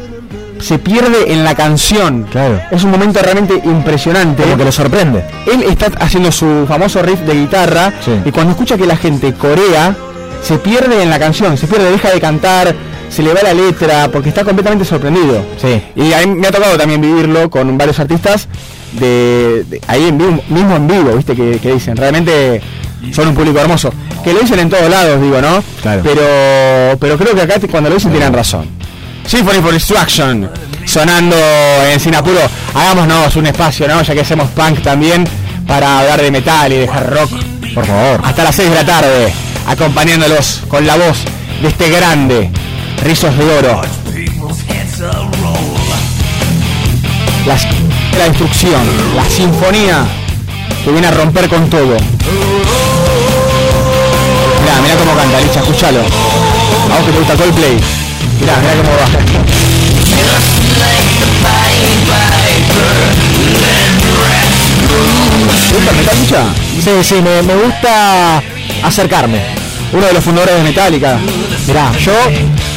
se pierde en la canción. Claro. Es un momento realmente impresionante. Como que lo sorprende. Él está haciendo su famoso riff de guitarra Sí. y cuando escucha que la gente corea, se pierde en la canción, se pierde, deja de cantar, se le va la letra, porque está completamente sorprendido. Sí. Y a mí me ha tocado también vivirlo con varios artistas de, de- ahí en vivo, mismo en vivo, viste, que, que dicen, realmente son un público hermoso. Que lo dicen en todos lados, digo, ¿no? Claro. Pero, pero creo que acá cuando lo dicen tienen razón. Symphony for Destruction, sonando en Sinapuro. Hagámonos un espacio, ¿no? Ya que hacemos punk también, para hablar de metal y de hard rock. Por favor. Hasta las 6 de la tarde, acompañándolos con la voz de este grande, Rizos de Oro. Las- la destrucción, la sinfonía que viene a romper con todo. Mirá, mirá cómo canta, Licha, escúchalo. A vos que te gusta Coldplay. Mirá, mirá cómo va. ¿Te gusta el metal, Licha? Sí, sí, me, me gusta acercarme. Uno de los fundadores de Metallica. Mirá, yo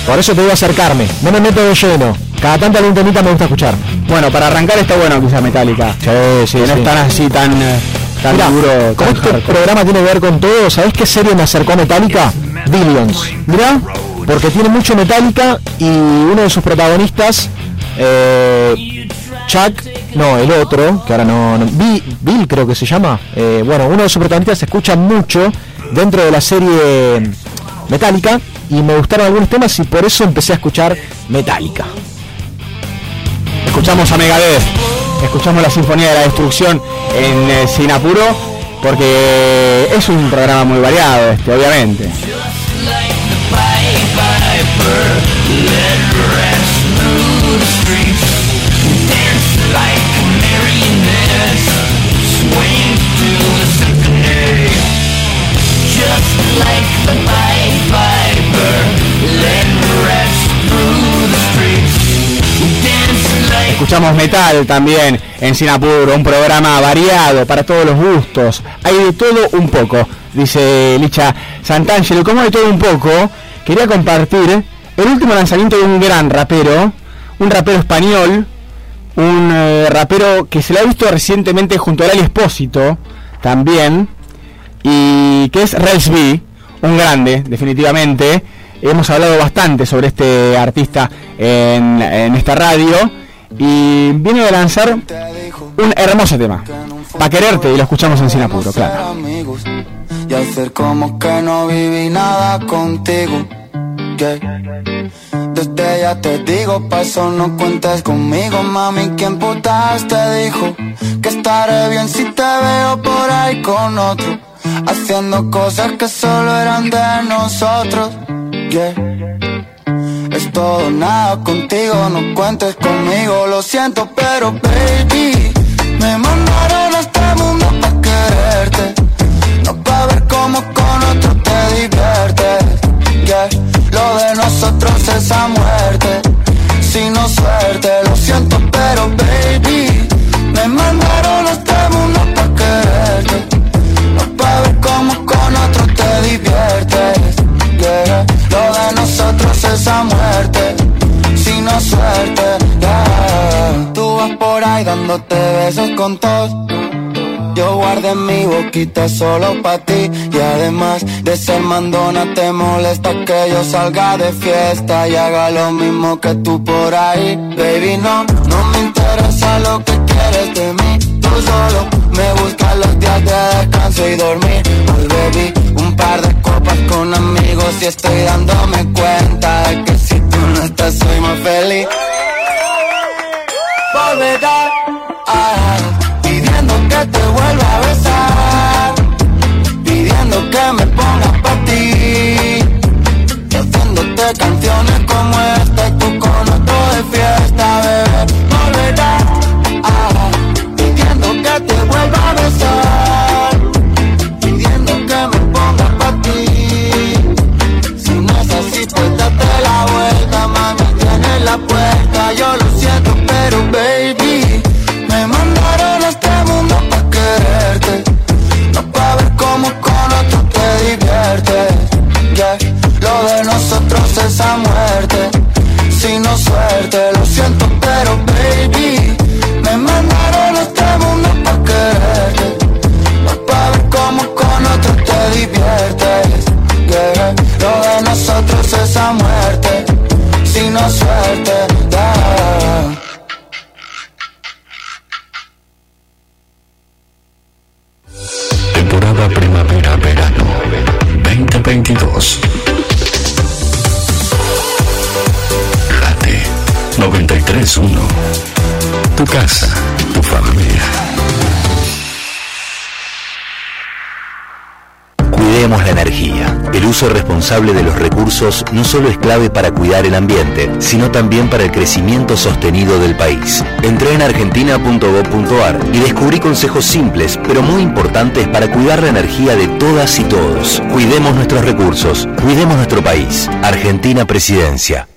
por eso te digo acercarme. No me meto de lleno. Cada tanta algún temita me gusta escuchar. Bueno, para arrancar está bueno quizás Metallica. Sí, sí, que no sí. es tan así, tan, eh, tan Mirá, duro. como este hardcore. programa tiene que ver con todo, ¿sabés qué serie me acercó a Metallica? Billions. Mirá, porque tiene mucho Metallica y uno de sus protagonistas, eh, Chuck, no, el otro, que ahora no, Bill creo que se llama. eh, bueno, uno de sus protagonistas se escucha mucho dentro de la serie Metallica y me gustaron algunos temas y por eso empecé a escuchar Metallica. Escuchamos a Megadeth, escuchamos la Sinfonía de la Destrucción en eh, Sinapuro, porque es un programa muy variado este, obviamente. Escuchamos metal también en Sinapuro, un programa variado para todos los gustos. Hay de todo un poco, dice Licha Santangelo. Como de todo un poco, quería compartir el último lanzamiento de un gran rapero, un rapero español, un eh, rapero que se le ha visto recientemente junto a Ali Espósito también, y que es Rels B, un grande, definitivamente. Hemos hablado bastante sobre este artista en, esta radio y viene a lanzar un hermoso tema. Pa' quererte y lo escuchamos en Sinapuro, claro. hacer como que no nada contigo. Desde ya te digo, pa' eso no cuentes conmigo, mami. ¿Quién putas te dijo que estaré bien si te veo por ahí con otro? Haciendo cosas que solo eran de nosotros. Yeah. Es todo nada contigo, no cuentes conmigo, lo siento, pero baby, me mandaron a este mundo pa' quererte, no pa' ver cómo Lo de nosotros es a muerte, si no suerte, lo siento, pero baby, me mandaron a este mundo pa' quererte, no pa' ver cómo con otro te diviertes. Yeah. Lo de nosotros es a muerte, si no suerte. yeah. Tú vas por ahí dándote besos con todos. Yo guardé mi boquita solo pa' ti Y además de ser mandona te molesta que yo salga de fiesta Y haga lo mismo que tú por ahí. Baby no, no me interesa lo que quieres de mí. Tú solo me buscas los días de descanso y dormir. Hoy un par de copas con amigos Y estoy dándome cuenta de que si tú no estás soy más feliz. Volverá tu casa, tu familia. Cuidemos la energía. El uso responsable de los recursos no solo es clave para cuidar el ambiente, sino también para el crecimiento sostenido del país. Entré en argentina.gov.ar y descubrí consejos simples, pero muy importantes para cuidar la energía de todas y todos. Cuidemos nuestros recursos, cuidemos nuestro país. Argentina Presidencia.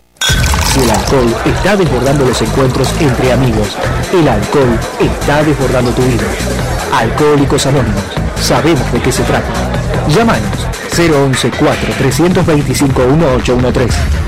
El alcohol está desbordando los encuentros entre amigos, el alcohol está desbordando tu vida. Alcohólicos Anónimos, sabemos de qué se trata. Llámanos 011 4 325 1813.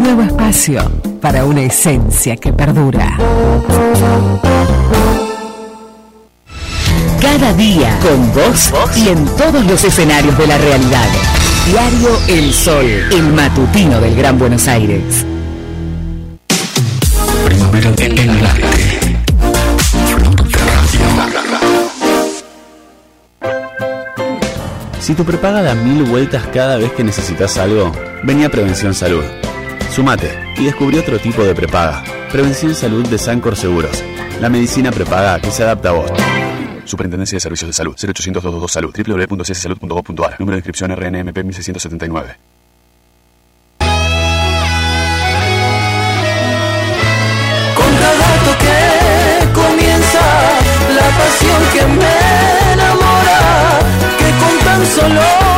Un nuevo espacio para una esencia que perdura. Cada día con vos y en todos los escenarios de la realidad. Diario El Sol, el matutino del Gran Buenos Aires. Primavera en el aire. Flor de radio. Si tu prepaga da mil vueltas cada vez que necesitas algo, venía Prevención Salud. Sumate y descubrí otro tipo de prepaga. Prevención Salud de Sancor Seguros. La medicina prepaga que se adapta a vos. Superintendencia de Servicios de Salud. 0800 222 salud www.cssalud.gov.ar. Número de inscripción RNMP 1679. Con cada toque comienza la pasión que me enamora, que con tan solo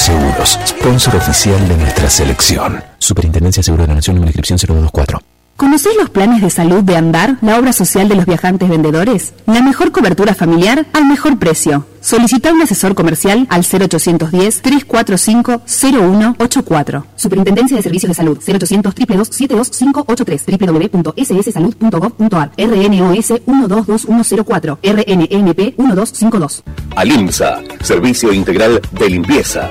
Seguros, sponsor oficial de nuestra selección. Superintendencia de Seguro de la Nación, número de inscripción 024. ¿Conocés los planes de salud de Andar, la obra social de los viajantes vendedores? La mejor cobertura familiar al mejor precio. Solicita un asesor comercial al 0810-345-0184. Superintendencia de Servicios de Salud 0800 72583 www.sssalud.gov.ar RNOS 122104 RNMP 1252 Alimsa, Servicio Integral de Limpieza.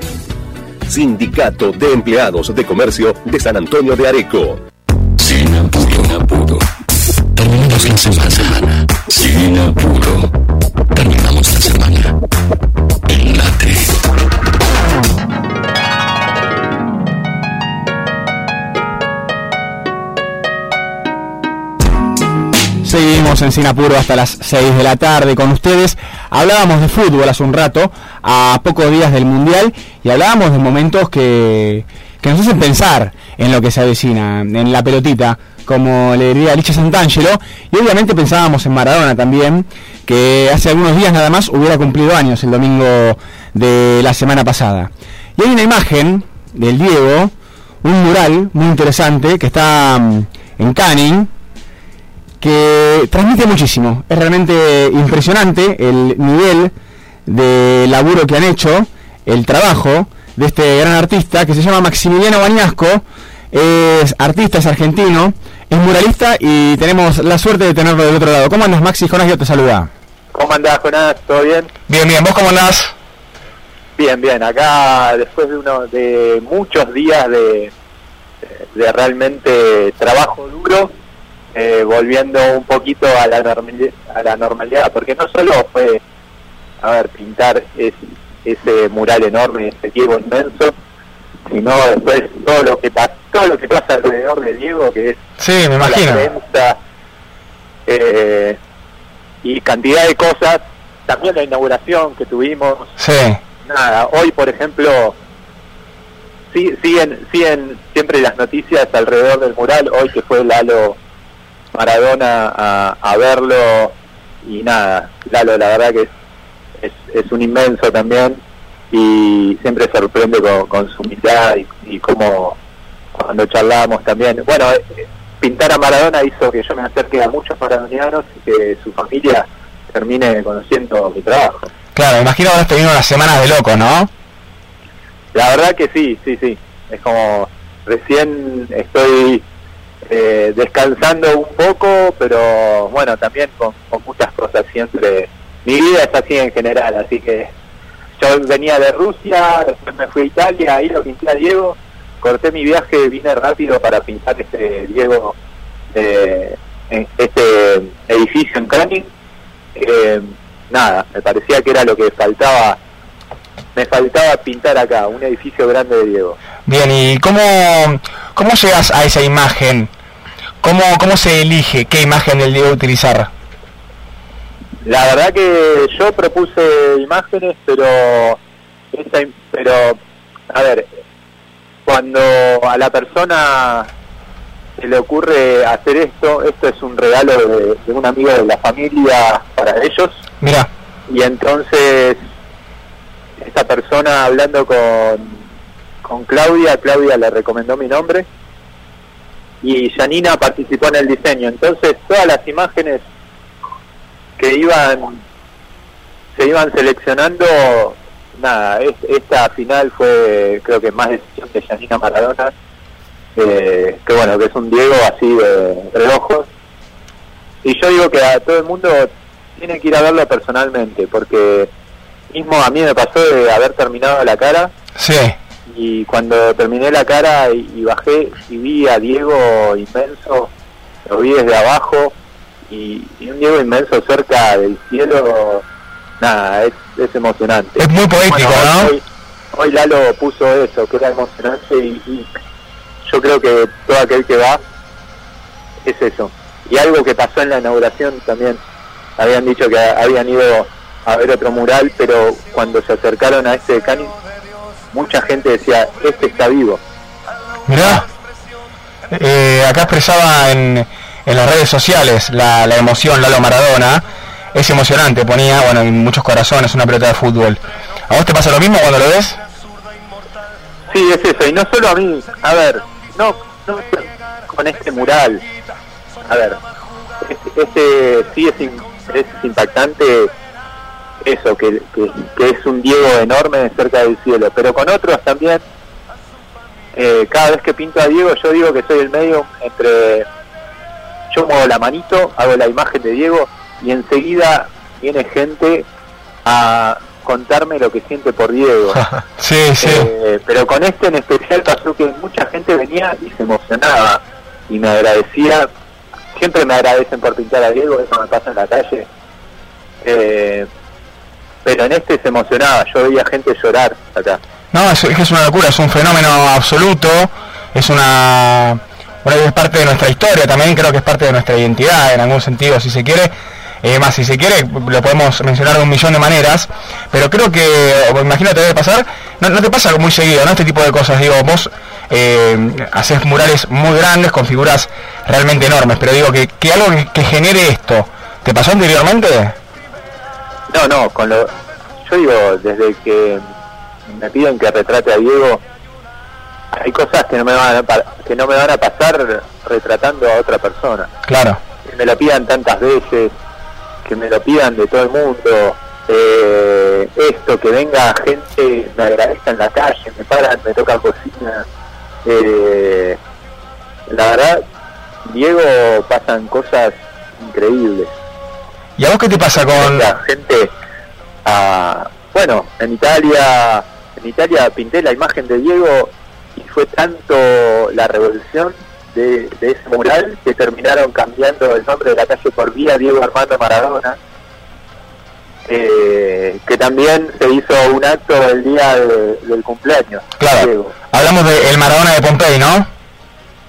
Sindicato de Empleados de Comercio de San Antonio de Areco. Sin apuro, apuro. Terminamos la semana. Sin apuro. Terminamos la semana. En Sinapuro hasta las 6 de la tarde con ustedes. Hablábamos de fútbol hace un rato, a pocos días del Mundial, y hablábamos de momentos que, que nos hacen pensar en lo que se avecina, en la pelotita, como le diría Licha Santangelo, y obviamente pensábamos en Maradona también, que hace algunos días nada más hubiera cumplido años el domingo de la semana pasada. Y hay una imagen del Diego, un mural muy interesante que está mm, en Canning, que transmite muchísimo. Es realmente impresionante el nivel de laburo que han hecho, el trabajo de este gran artista que se llama Maximiliano Bañasco. Es artista, es argentino, es muralista y tenemos la suerte de tenerlo del otro lado. ¿Cómo andas, Maxi? Jonás yo te saluda. ¿Cómo andás, Jonás? ¿Todo bien? Bien, bien. ¿Vos cómo andás? Bien, bien. Acá, después de uno de muchos días de, de realmente trabajo duro, eh, volviendo un poquito a la, normali- a la normalidad, porque no solo fue, a ver, pintar es- ese mural enorme, ese Diego inmenso, sino después todo lo que pasa, todo lo que pasa alrededor de Diego, que es Sí, me la prensa, eh, y cantidad de cosas, también la inauguración que tuvimos, Sí. nada, hoy por ejemplo sí- siguen, siguen siempre las noticias alrededor del mural, hoy que fue Lalo Maradona a, a verlo y nada, Lalo la verdad que es, es, es un inmenso también y siempre sorprende con, con su humildad y, y cómo cuando charlábamos también, bueno, eh, pintar a Maradona hizo que yo me acerque a muchos maradonianos y que su familia termine conociendo mi trabajo. Claro, imagino que habrás tenido unas semanas de loco, ¿no? La verdad que sí, sí, sí. Es como recién estoy eh, descansando un poco, pero bueno, también con, muchas cosas siempre. Mi vida es así en general, así que yo venía de Rusia, después me fui a Italia, ahí lo pinté a Diego, corté mi viaje, vine rápido para pintar este Diego, eh, este edificio en Canning. Eh, nada, me parecía que era lo que faltaba me faltaba pintar acá, un edificio grande de Diego. Bien, ¿y cómo, cómo llegas a esa imagen? ¿Cómo, ¿Cómo se elige qué imagen del Diego utilizar? La verdad que yo propuse imágenes, pero esa pero a ver, cuando a la persona se le ocurre hacer esto, esto es un regalo de, de un amigo de la familia para ellos. Mira. Y entonces esta persona hablando con, con Claudia, Claudia le recomendó mi nombre y Janina participó en el diseño. Entonces todas las imágenes que iban se iban seleccionando, nada, es- esta final fue creo que más decisión de Janina Maradona, eh, que bueno, que es un Diego así de reojos. Y yo digo que a todo el mundo tiene que ir a verlo personalmente, porque mismo a mí me pasó de haber terminado la cara Sí. Y cuando terminé la cara y, y bajé y vi a Diego inmenso, lo vi desde abajo y, y un Diego inmenso cerca del cielo, nada, es, es emocionante. Es muy poético, ¿no? Hoy, hoy Lalo puso eso, que era emocionante y, y yo creo que todo aquel que va es eso. Y algo que pasó en la inauguración también, habían dicho que habían ido a ver otro mural, pero cuando se acercaron a este de Canning, mucha gente decía, este está vivo. Mirá. Eh, acá expresaba en, en las redes sociales la, la emoción Lalo Maradona. Es emocionante, ponía, bueno, en muchos corazones una pelota de fútbol. ¿A vos te pasa lo mismo cuando lo ves? Sí, es eso, y no solo a mí, a ver, no, no con este mural, a ver, este, este sí es, im- es impactante eso, que, que, que es un Diego enorme cerca del cielo, pero con otros también, eh, cada vez que pinto a Diego yo digo que soy el medio entre, yo muevo la manito, hago la imagen de Diego y enseguida viene gente a contarme lo que siente por Diego. sí, sí. Eh, pero con este en especial pasó que mucha gente venía y se emocionaba y me agradecía. Siempre me agradecen por pintar a Diego, eso me pasa en la calle. Eh, pero en este se emocionaba, yo veía gente llorar acá. No, es, es que es una locura, es un fenómeno absoluto, es una, es parte de nuestra historia también, creo que es parte de nuestra identidad en algún sentido, si se quiere. Eh, más, si se quiere, lo podemos mencionar de un millón de maneras, pero creo que, o imagínate, debe pasar, no, no te pasa muy seguido, ¿no? Este tipo de cosas, digo, vos eh, haces murales muy grandes con figuras realmente enormes, pero digo que, que algo que genere esto, ¿te pasó anteriormente? No, no, con lo, yo digo, desde que me piden que retrate a Diego, hay cosas que no me van a, que no me van a pasar retratando a otra persona. Claro. Que me lo pidan tantas veces, que me lo pidan de todo el mundo, eh, esto, que venga gente, me agradezca en la calle, me paran, me tocan cocina. Eh, la verdad, Diego pasan cosas increíbles. ¿Y a vos qué te pasa con...? La gente, ah, bueno, en Italia, en Italia pinté la imagen de Diego y fue tanto la revolución de, de ese mural que terminaron cambiando el nombre de la calle por Vía Diego Armando Maradona, eh, que también se hizo un acto el día de- del cumpleaños. Claro. Diego. Hablamos del Maradona de Pompey, ¿no?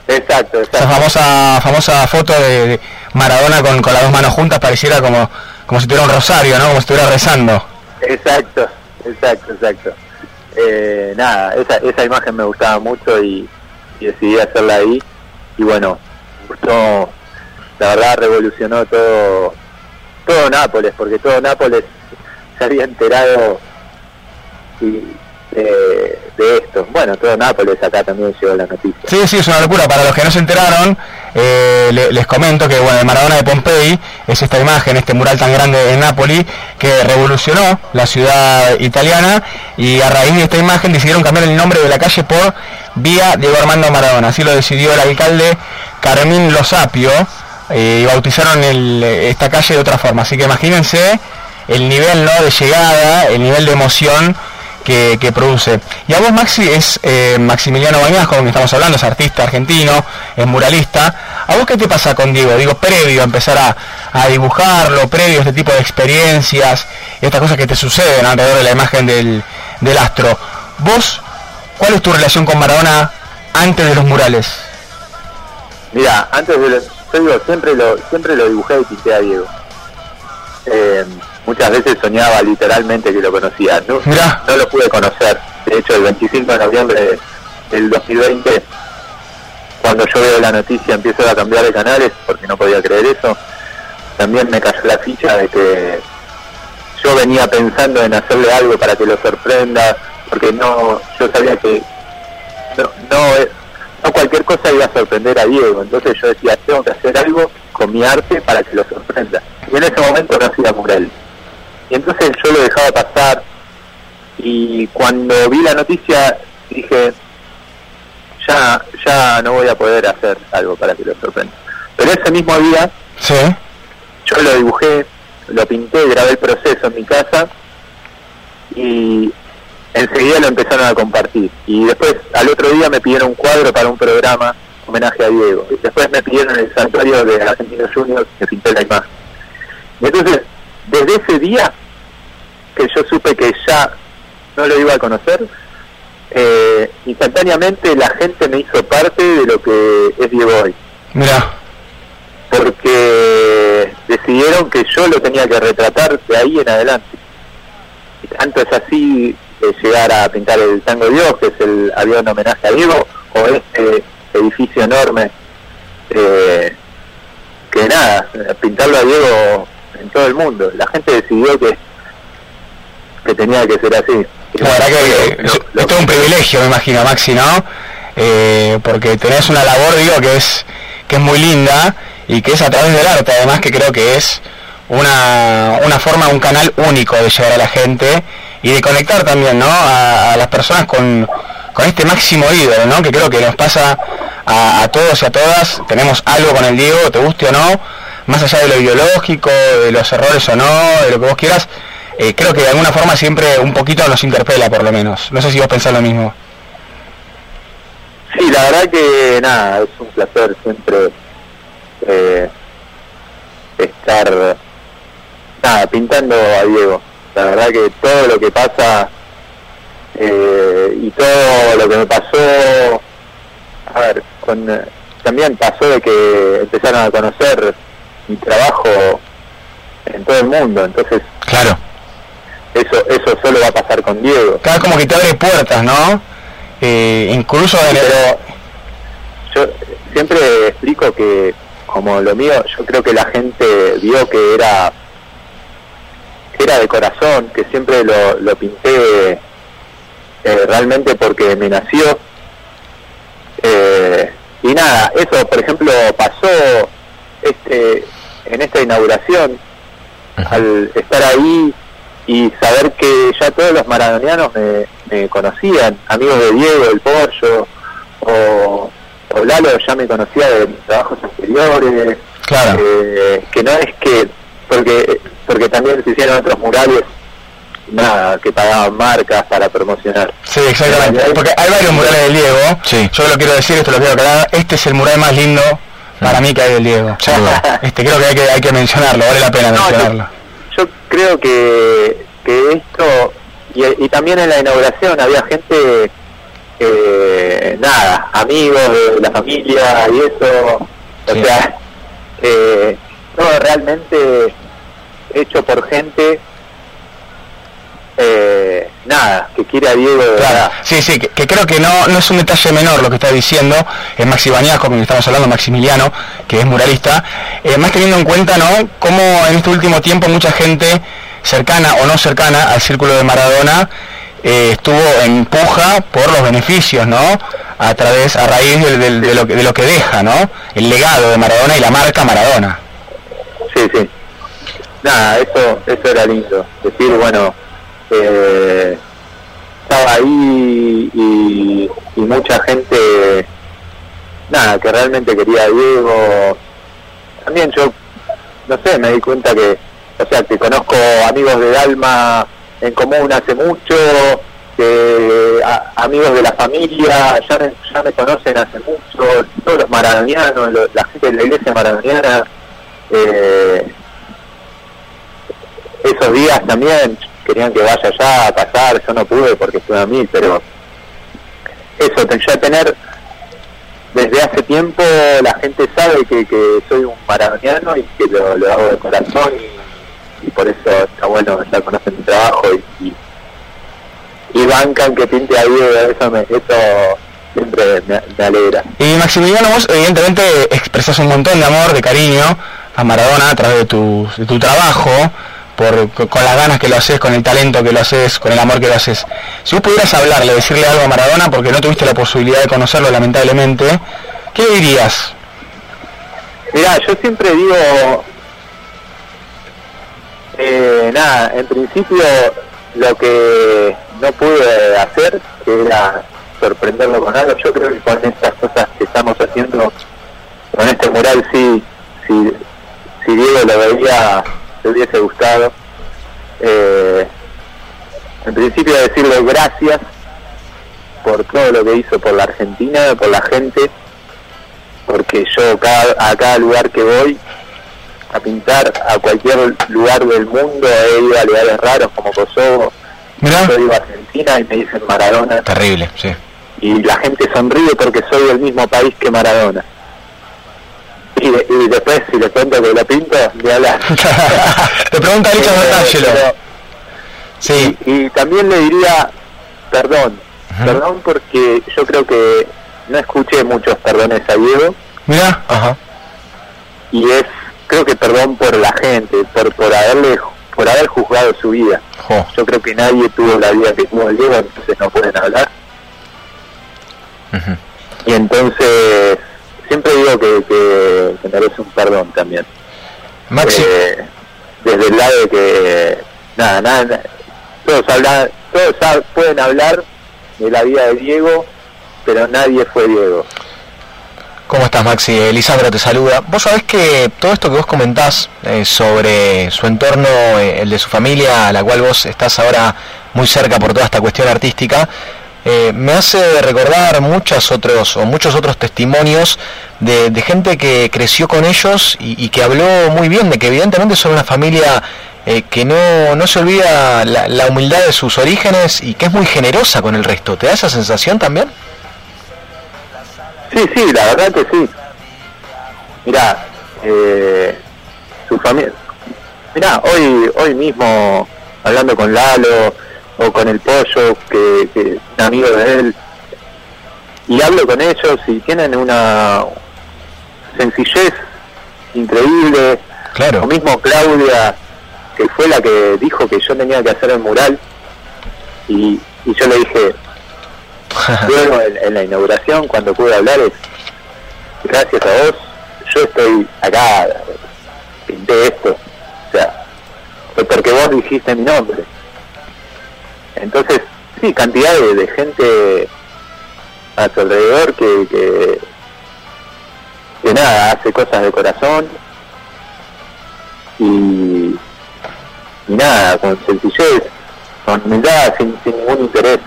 Exacto, Esa exacto. famosa famosa foto de, de Maradona con, con las dos manos juntas pareciera como, como si tuviera un rosario, ¿no? Como si estuviera rezando. Exacto, exacto, exacto. Eh, nada, esa, esa imagen me gustaba mucho y, decidí hacerla ahí. Y bueno, gustó, la verdad revolucionó todo, todo Nápoles, porque todo Nápoles se había enterado y, eh, de esto. Bueno, todo Nápoles acá también llegó la noticia. Sí, sí, es una locura. Para los que no se enteraron, eh, le- les comento que bueno, el Maradona de Pompey es esta imagen, este mural tan grande en Nápoli, que revolucionó la ciudad italiana y a raíz de esta imagen decidieron cambiar el nombre de la calle por Vía Diego Armando Maradona. Así lo decidió el alcalde Carmín Losapio eh, y bautizaron el- esta calle de otra forma. Así que imagínense el nivel ¿no? de llegada, el nivel de emoción que, que produce. Y a vos, Maxi, es eh, Maximiliano Bañas, con quien estamos hablando, es artista argentino, es muralista. ¿A vos qué te pasa con Diego? Digo, previo a empezar a, a dibujarlo, previo a este tipo de experiencias, estas cosas que te suceden alrededor de la imagen del, del astro. ¿Vos, cuál es tu relación con Maradona antes de los murales? Mira, antes de lo, yo digo, siempre lo, siempre lo dibujé y pinté a Diego. Eh, muchas veces soñaba literalmente que lo conocía. No, no lo pude conocer. De hecho, el 25 de noviembre del 2020, cuando yo veo la noticia, empiezo a cambiar de canales porque no podía creer eso. También me cayó la ficha de que yo venía pensando en hacerle algo para que lo sorprenda, porque no, yo sabía que no, no, no cualquier cosa iba a sorprender a Diego, entonces yo decía, tengo que hacer algo con mi arte para que lo sorprenda. Y en ese momento no hacía mural. Y entonces yo lo dejaba pasar y cuando vi la noticia dije, ya, ya no voy a poder hacer algo para que lo sorprenda. Pero ese mismo día Sí. yo lo dibujé, lo pinté, grabé el proceso en mi casa y enseguida lo empezaron a compartir. Y después, al otro día me pidieron un cuadro para un programa homenaje a Diego. Y después me pidieron el santuario de Argentinos Juniors que pinté la imagen. Y entonces, desde ese día que yo supe que ya no lo iba a conocer, eh, instantáneamente la gente me hizo parte de lo que es Diego hoy Mira, porque decidieron que yo lo tenía que retratar de ahí en adelante. Y tanto es así eh, llegar a pintar el Tango Dios, que es el avión homenaje a Diego, o este edificio enorme, eh, que nada, pintarlo a Diego en todo el mundo. La gente decidió que, que tenía que ser así. la verdad que es, es todo un privilegio, me imagino, Maxi, ¿no? Eh, porque tenés una labor, digo, que es que es muy linda y que es a través del arte, además que creo que es una, una forma, un canal único de llegar a la gente y de conectar también, ¿no? A, a las personas con, con este máximo ídolo, ¿no? Que creo que nos pasa a, a todos y a todas, tenemos algo con el Diego, te guste o no, más allá de lo ideológico, de los errores o no, de lo que vos quieras, eh, creo que de alguna forma siempre un poquito nos interpela por lo menos. No sé si vos pensás lo mismo. Sí, la verdad que nada, es un placer siempre eh, estar nada, pintando a Diego. La verdad que todo lo que pasa eh, y todo lo que me pasó, a ver, con, también pasó de que empezaron a conocer mi trabajo en todo el mundo, entonces claro eso eso solo va a pasar con Diego. Cada como que te abre puertas, ¿no? Eh, incluso. Pero yo siempre explico que como lo mío, yo creo que la gente vio que era que era de corazón, que siempre lo, lo pinté eh, realmente porque me nació. Eh, y nada, eso por ejemplo pasó este en esta inauguración, al estar ahí y saber que ya todos los maradonianos me, me conocían, amigos de Diego, el Pollo, o, o Lalo ya me conocía de mis trabajos anteriores, Claro. eh, que no es que, porque porque también se hicieron otros murales nada, que pagaban marcas para promocionar. Sí, exactamente. Porque hay varios murales del Diego. Yo lo quiero decir, esto lo quiero aclarar. Este es el mural más lindo para mí hay del Diego. este creo que hay que, hay que mencionarlo, vale la pena No, mencionarlo. Yo creo que, que esto, y, y también en la inauguración había gente, eh, nada, amigos de la familia y eso, o sea, eh, todo realmente hecho por gente, eh, nada, que quiere a Diego de verdad. Sí, sí, que, que creo que no, no es un detalle menor lo que está diciendo, es Maxi Bañas, con quien estamos hablando, Maximiliano, que es muralista, eh, más teniendo en cuenta, ¿no?, cómo en este último tiempo mucha gente cercana o no cercana al círculo de Maradona eh, estuvo en puja por los beneficios, ¿no?, a través, a raíz del- de, lo, que- de lo que deja, ¿no?, el legado de Maradona y la marca Maradona. Sí, sí. Nada, eso, eso era lindo. Decir, bueno, eh, estaba ahí y, mucha gente, nada, que realmente quería Diego. También yo, no sé, me di cuenta que, o sea, que conozco amigos de Alma en común hace mucho, amigos de la familia ya me, ya me conocen hace mucho, todos los maradonianos, la gente de la iglesia maradoniana. Eh, esos días también querían que vaya allá a pasar, yo no pude porque estuve a mí, pero eso, ya tener desde hace tiempo la gente sabe que, que soy un maradoniano y que lo, hago de corazón y, por eso está bueno, ya conocen mi trabajo y, y, y bancan que pinte a Diego, eso, me, eso siempre me, me alegra. Y Maximiliano, vos evidentemente expresas un montón de amor, de cariño a Maradona a través de tu, de tu trabajo, por, con las ganas que lo haces, con el talento que lo haces, con el amor que lo haces. Si vos pudieras hablarle, decirle algo a Maradona, porque no tuviste la posibilidad de conocerlo lamentablemente, ¿qué dirías? Mira, yo siempre digo, eh, nada, en principio lo que no pude hacer, que era sorprenderlo con algo, yo creo que con estas cosas que estamos haciendo, con este mural sí, si Diego lo veía, le hubiese gustado. Eh, en principio decirle gracias por todo lo que hizo por la Argentina, por la gente, porque yo cada, a cada lugar que voy a pintar, a cualquier lugar del mundo, he ido a lugares raros como Kosovo, yo iba a Argentina y me dicen Maradona, Terrible, sí. y la gente sonríe porque soy del mismo país que Maradona. Y, de- y después, si le cuento que lo pinto, de hablar. Te pregunta Richard Bertangelo. Sí. Y, y también le diría perdón, perdón porque yo creo que no escuché muchos perdones a Diego. Mira, ajá. Y es, creo que perdón por la gente, por por haberle por haber juzgado su vida. Yo creo que nadie tuvo la vida que tuvo el Diego, entonces no pueden hablar. Y entonces siempre digo que, que, que merece un perdón también. Maxi. Eh, desde el lado de que nada, nada, todos hablan, todos pueden hablar de la vida de Diego, pero nadie fue Diego. ¿Cómo estás, Maxi? Elisandro te saluda. Vos sabés que todo esto que vos comentás eh, sobre su entorno, eh, el de su familia, a la cual vos estás ahora muy cerca por toda esta cuestión artística, eh, me hace recordar muchos otros o muchos otros testimonios de, de gente que creció con ellos y, y que habló muy bien de que evidentemente son una familia eh, que no, no se olvida la, la humildad de sus orígenes y que es muy generosa con el resto. ¿Te da esa sensación también? Sí, sí, la verdad que sí. Mirá, eh, su familia... Mirá, hoy, hoy mismo, hablando con Lalo o con el Pollo, que, que es un amigo de él, y hablo con ellos y tienen una sencillez increíble. Claro. O mismo Claudia, que fue la que dijo que yo tenía que hacer el mural, y, y yo le dije, luego en, en la inauguración cuando pude hablar es gracias a vos yo estoy acá pinté esto o sea fue porque vos dijiste mi nombre entonces sí cantidad de, de gente a su alrededor que, que que nada hace cosas de corazón y, y nada con sencillez con humildad, sin, sin ningún interés.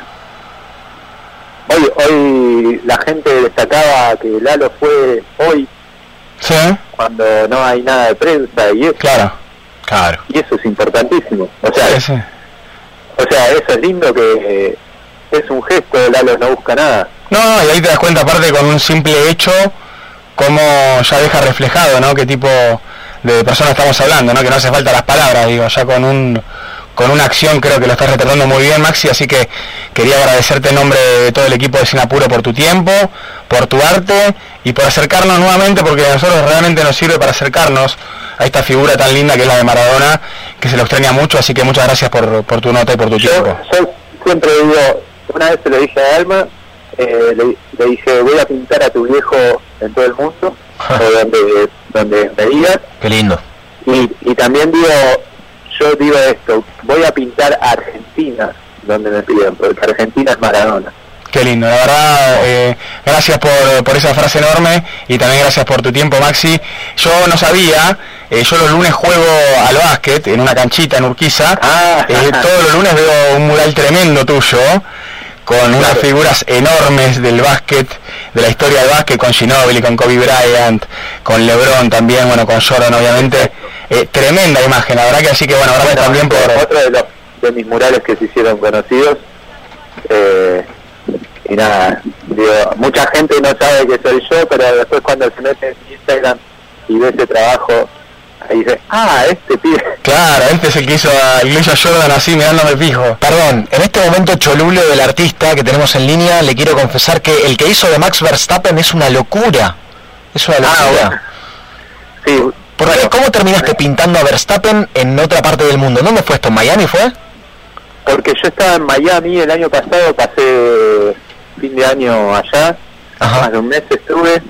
Hoy, hoy la gente destacaba que Lalo fue hoy cuando no hay nada de prensa y eso. Claro, claro. Y eso es importantísimo. O sea, o sea, eso es lindo que eh, es un gesto, Lalo no busca nada. No, y ahí te das cuenta aparte con un simple hecho cómo ya deja reflejado, ¿no? Qué tipo de persona estamos hablando, ¿no? Que no hace falta las palabras, digo, ya con un con una acción creo que lo estás retratando muy bien, Maxi, así que quería agradecerte en nombre de todo el equipo de Sinapuro por tu tiempo, por tu arte y por acercarnos nuevamente, porque a nosotros realmente nos sirve para acercarnos a esta figura tan linda que es la de Maradona, que se lo extraña mucho, así que muchas gracias por, por tu nota y por tu tiempo. Yo siempre digo, una vez se lo dije a Alma, eh, le, dije, voy a pintar a tu viejo en todo el mundo, o donde, donde me digas. Qué lindo. Y, y también digo, yo digo esto, voy a pintar Argentina donde me piden, porque Argentina es Maradona. Qué lindo, la verdad, eh, gracias por, por, esa frase enorme y también gracias por tu tiempo, Maxi. Yo no sabía, eh, yo los lunes juego al básquet en una canchita en Urquiza, ah. eh, todos los lunes veo un mural tremendo tuyo, con unas figuras enormes del básquet, de la historia del básquet, con Ginobili, con Kobe Bryant, con LeBron también, bueno, con Jordan obviamente. tremenda imagen, la verdad que así que bueno, gracias también por... Otro de, los, de mis murales que se hicieron conocidos, y nada, digo, mucha gente no sabe que soy yo, pero después cuando se mete en Instagram y ve ese trabajo, ahí dice, ah, este pibe. Claro, este es el que hizo a Iglesia Jordan así mirándome fijo. Perdón, en este momento cholulo del artista que tenemos en línea, le quiero confesar que el que hizo de Max Verstappen es una locura. Es una locura. Sí. ¿Por qué? ¿Cómo terminaste pintando a Verstappen en otra parte del mundo? ¿Dónde fue esto? ¿En Miami fue? Porque yo estaba en Miami el año pasado, pasé fin de año allá, más de un mes estuve,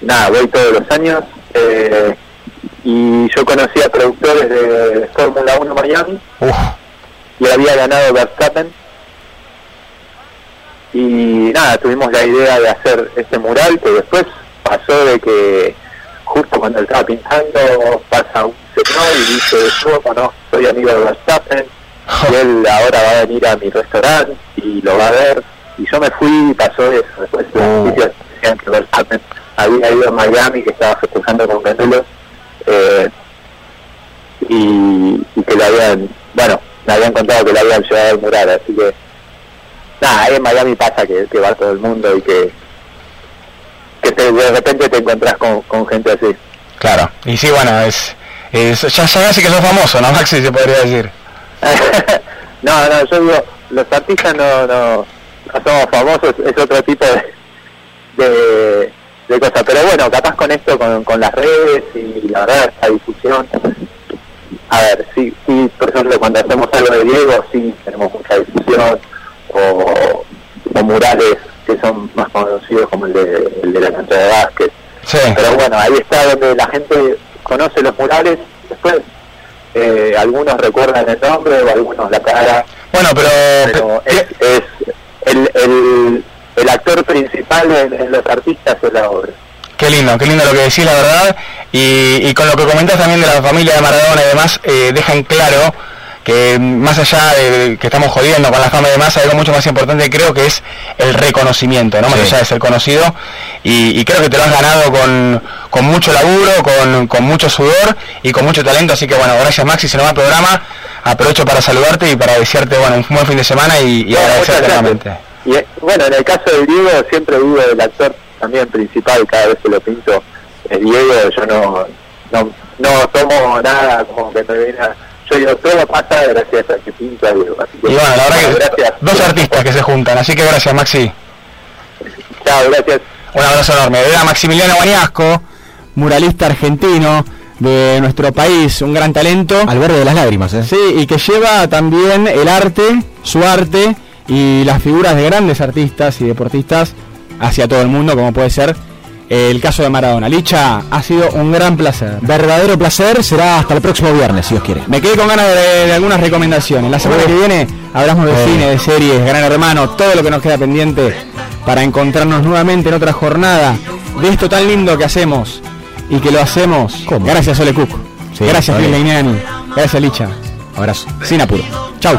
nada, voy todos los años, eh, y yo conocí a productores de Fórmula 1 Miami, y había ganado Verstappen, y nada, tuvimos la idea de hacer este mural, que después pasó de que justo cuando él estaba pintando pasa un señor y dice, yo no, soy amigo de Verstappen, y él ahora va a venir a mi restaurante y lo va a ver y yo me fui y pasó eso. Después los sitios decían que Verstappen había ido a Miami, que estaba festejando con Canulos, eh, y, y, que le habían, bueno, me habían contado que le habían llevado al mural, así que, nada, ahí en Miami pasa que, que va todo el mundo y que, que te, de repente te encontrás con, con gente así. Claro, y sí, bueno, es, es ya sabes que sos famoso, ¿no, Maxi? Se podría decir. no, no, yo digo, los artistas no, no, no somos famosos, es otro tipo de, de, cosas. Pero bueno, capaz con esto, con, con las redes y la verdad, esta difusión. A ver, sí, sí, por ejemplo, cuando hacemos algo de Diego, sí, tenemos mucha difusión, o, o murales que son más conocidos como el de, el de la cancha de básquet. Pero bueno, ahí está donde la gente conoce los murales, después eh, algunos recuerdan el nombre o algunos la cara. Bueno, pero, es, es el, el, el actor principal en, los artistas de la obra. Qué lindo, qué lindo lo que decís, la verdad. Y, y con lo que comentás también de la familia de Maradona y demás, eh, dejan claro que más allá de que estamos jodiendo con la fama y demás, algo mucho más importante creo que es el reconocimiento, ¿no? Más allá de ser conocido. Y, y, creo que te lo has ganado con, con mucho laburo, con, con, mucho sudor y con mucho talento. Así que bueno, gracias Maxi, se nos va el programa. Aprovecho para saludarte y para desearte bueno, un buen fin de semana y, y agradecerte nuevamente. Y bueno, en el caso de Diego, siempre digo el actor también principal, cada vez que lo pinto, es Diego, yo no, no, no tomo nada como que me viene a yo digo, todo pasa gracias a que pinto a Diego. Así que, y bueno, la verdad que gracias. dos artistas que se juntan, así que gracias Maxi. Chao, gracias. Un abrazo enorme. Era Maximiliano Baniasco, muralista argentino de nuestro país, un gran talento. Al verde de las lágrimas, ¿eh? Sí, y que lleva también el arte, su arte y las figuras de grandes artistas y deportistas hacia todo el mundo, como puede ser el caso de Maradona. Licha, ha sido un gran placer. Verdadero placer, será hasta el próximo viernes, si os quiere. Me quedé con ganas de, algunas recomendaciones. La semana que viene hablamos de cine, de series, Gran Hermano, todo lo que nos queda pendiente para encontrarnos nuevamente en otra jornada de esto tan lindo que hacemos y que lo hacemos gracias Ole Cook, gracias Phil Leiniani, gracias Licha. Abrazo, sin apuro. Chau.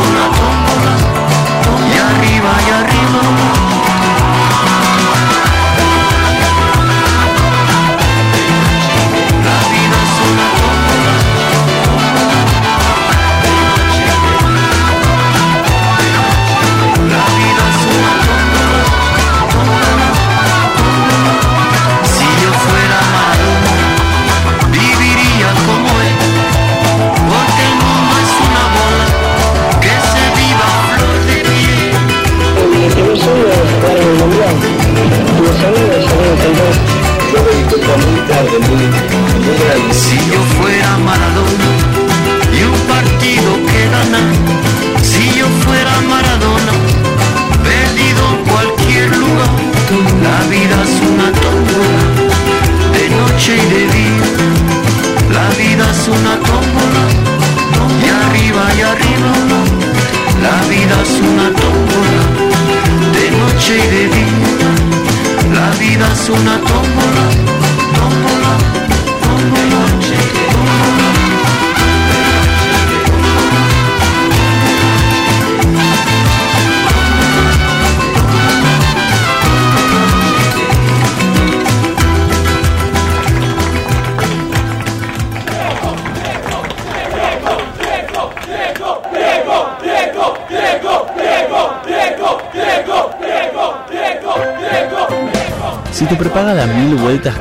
Vida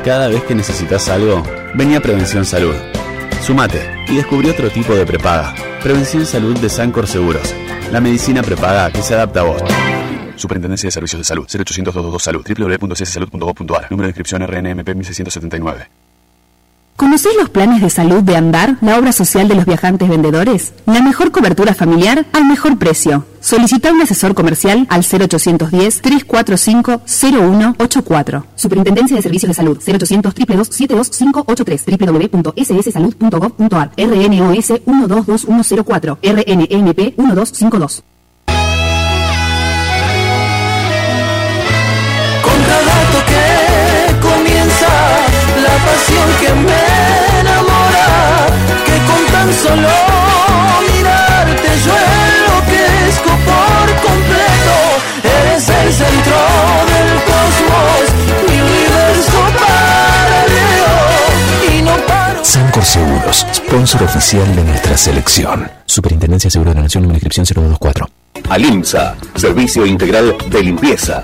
cada vez que necesitas algo, vení a Prevención Salud. Sumate y descubrí otro tipo de prepaga. Prevención Salud de Sancor Seguros. La medicina prepaga que se adapta a vos. Superintendencia de Servicios de Salud. 0800 222 salud www.cssalud.gov.ar. Número de inscripción RNMP 1679. ¿Conocés los planes de salud de Andar, la obra social de los viajantes vendedores? La mejor cobertura familiar al mejor precio. Solicita un asesor comercial al 0810-345-0184. Superintendencia de Servicios de Salud 0800 72583 www.sssalud.gov.ar RNOS 122104 RNNP 1252 Con comienza la pasión que me solo mirarte yo enloquezco por completo. Eres el centro del cosmos, mi universo paralelo y no paro. Sancor Seguros, sponsor oficial de nuestra selección. Superintendencia de Seguros de la Nación, número inscripción 024. Alimsa, servicio integral de limpieza.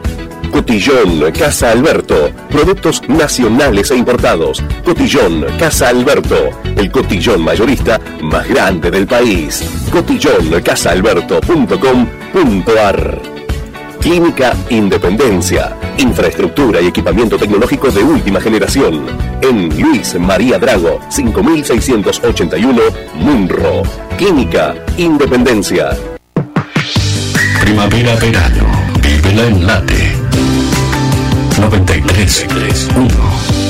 Cotillón Casa Alberto. Productos nacionales e importados. Cotillón Casa Alberto. El cotillón mayorista más grande del país. Cotillóncasaalberto.com.ar Clínica Independencia. Infraestructura y equipamiento tecnológico de última generación. En Luis María Drago, 5681, Munro. Clínica Independencia. Primavera, verano. Vívela en late. 93, 1.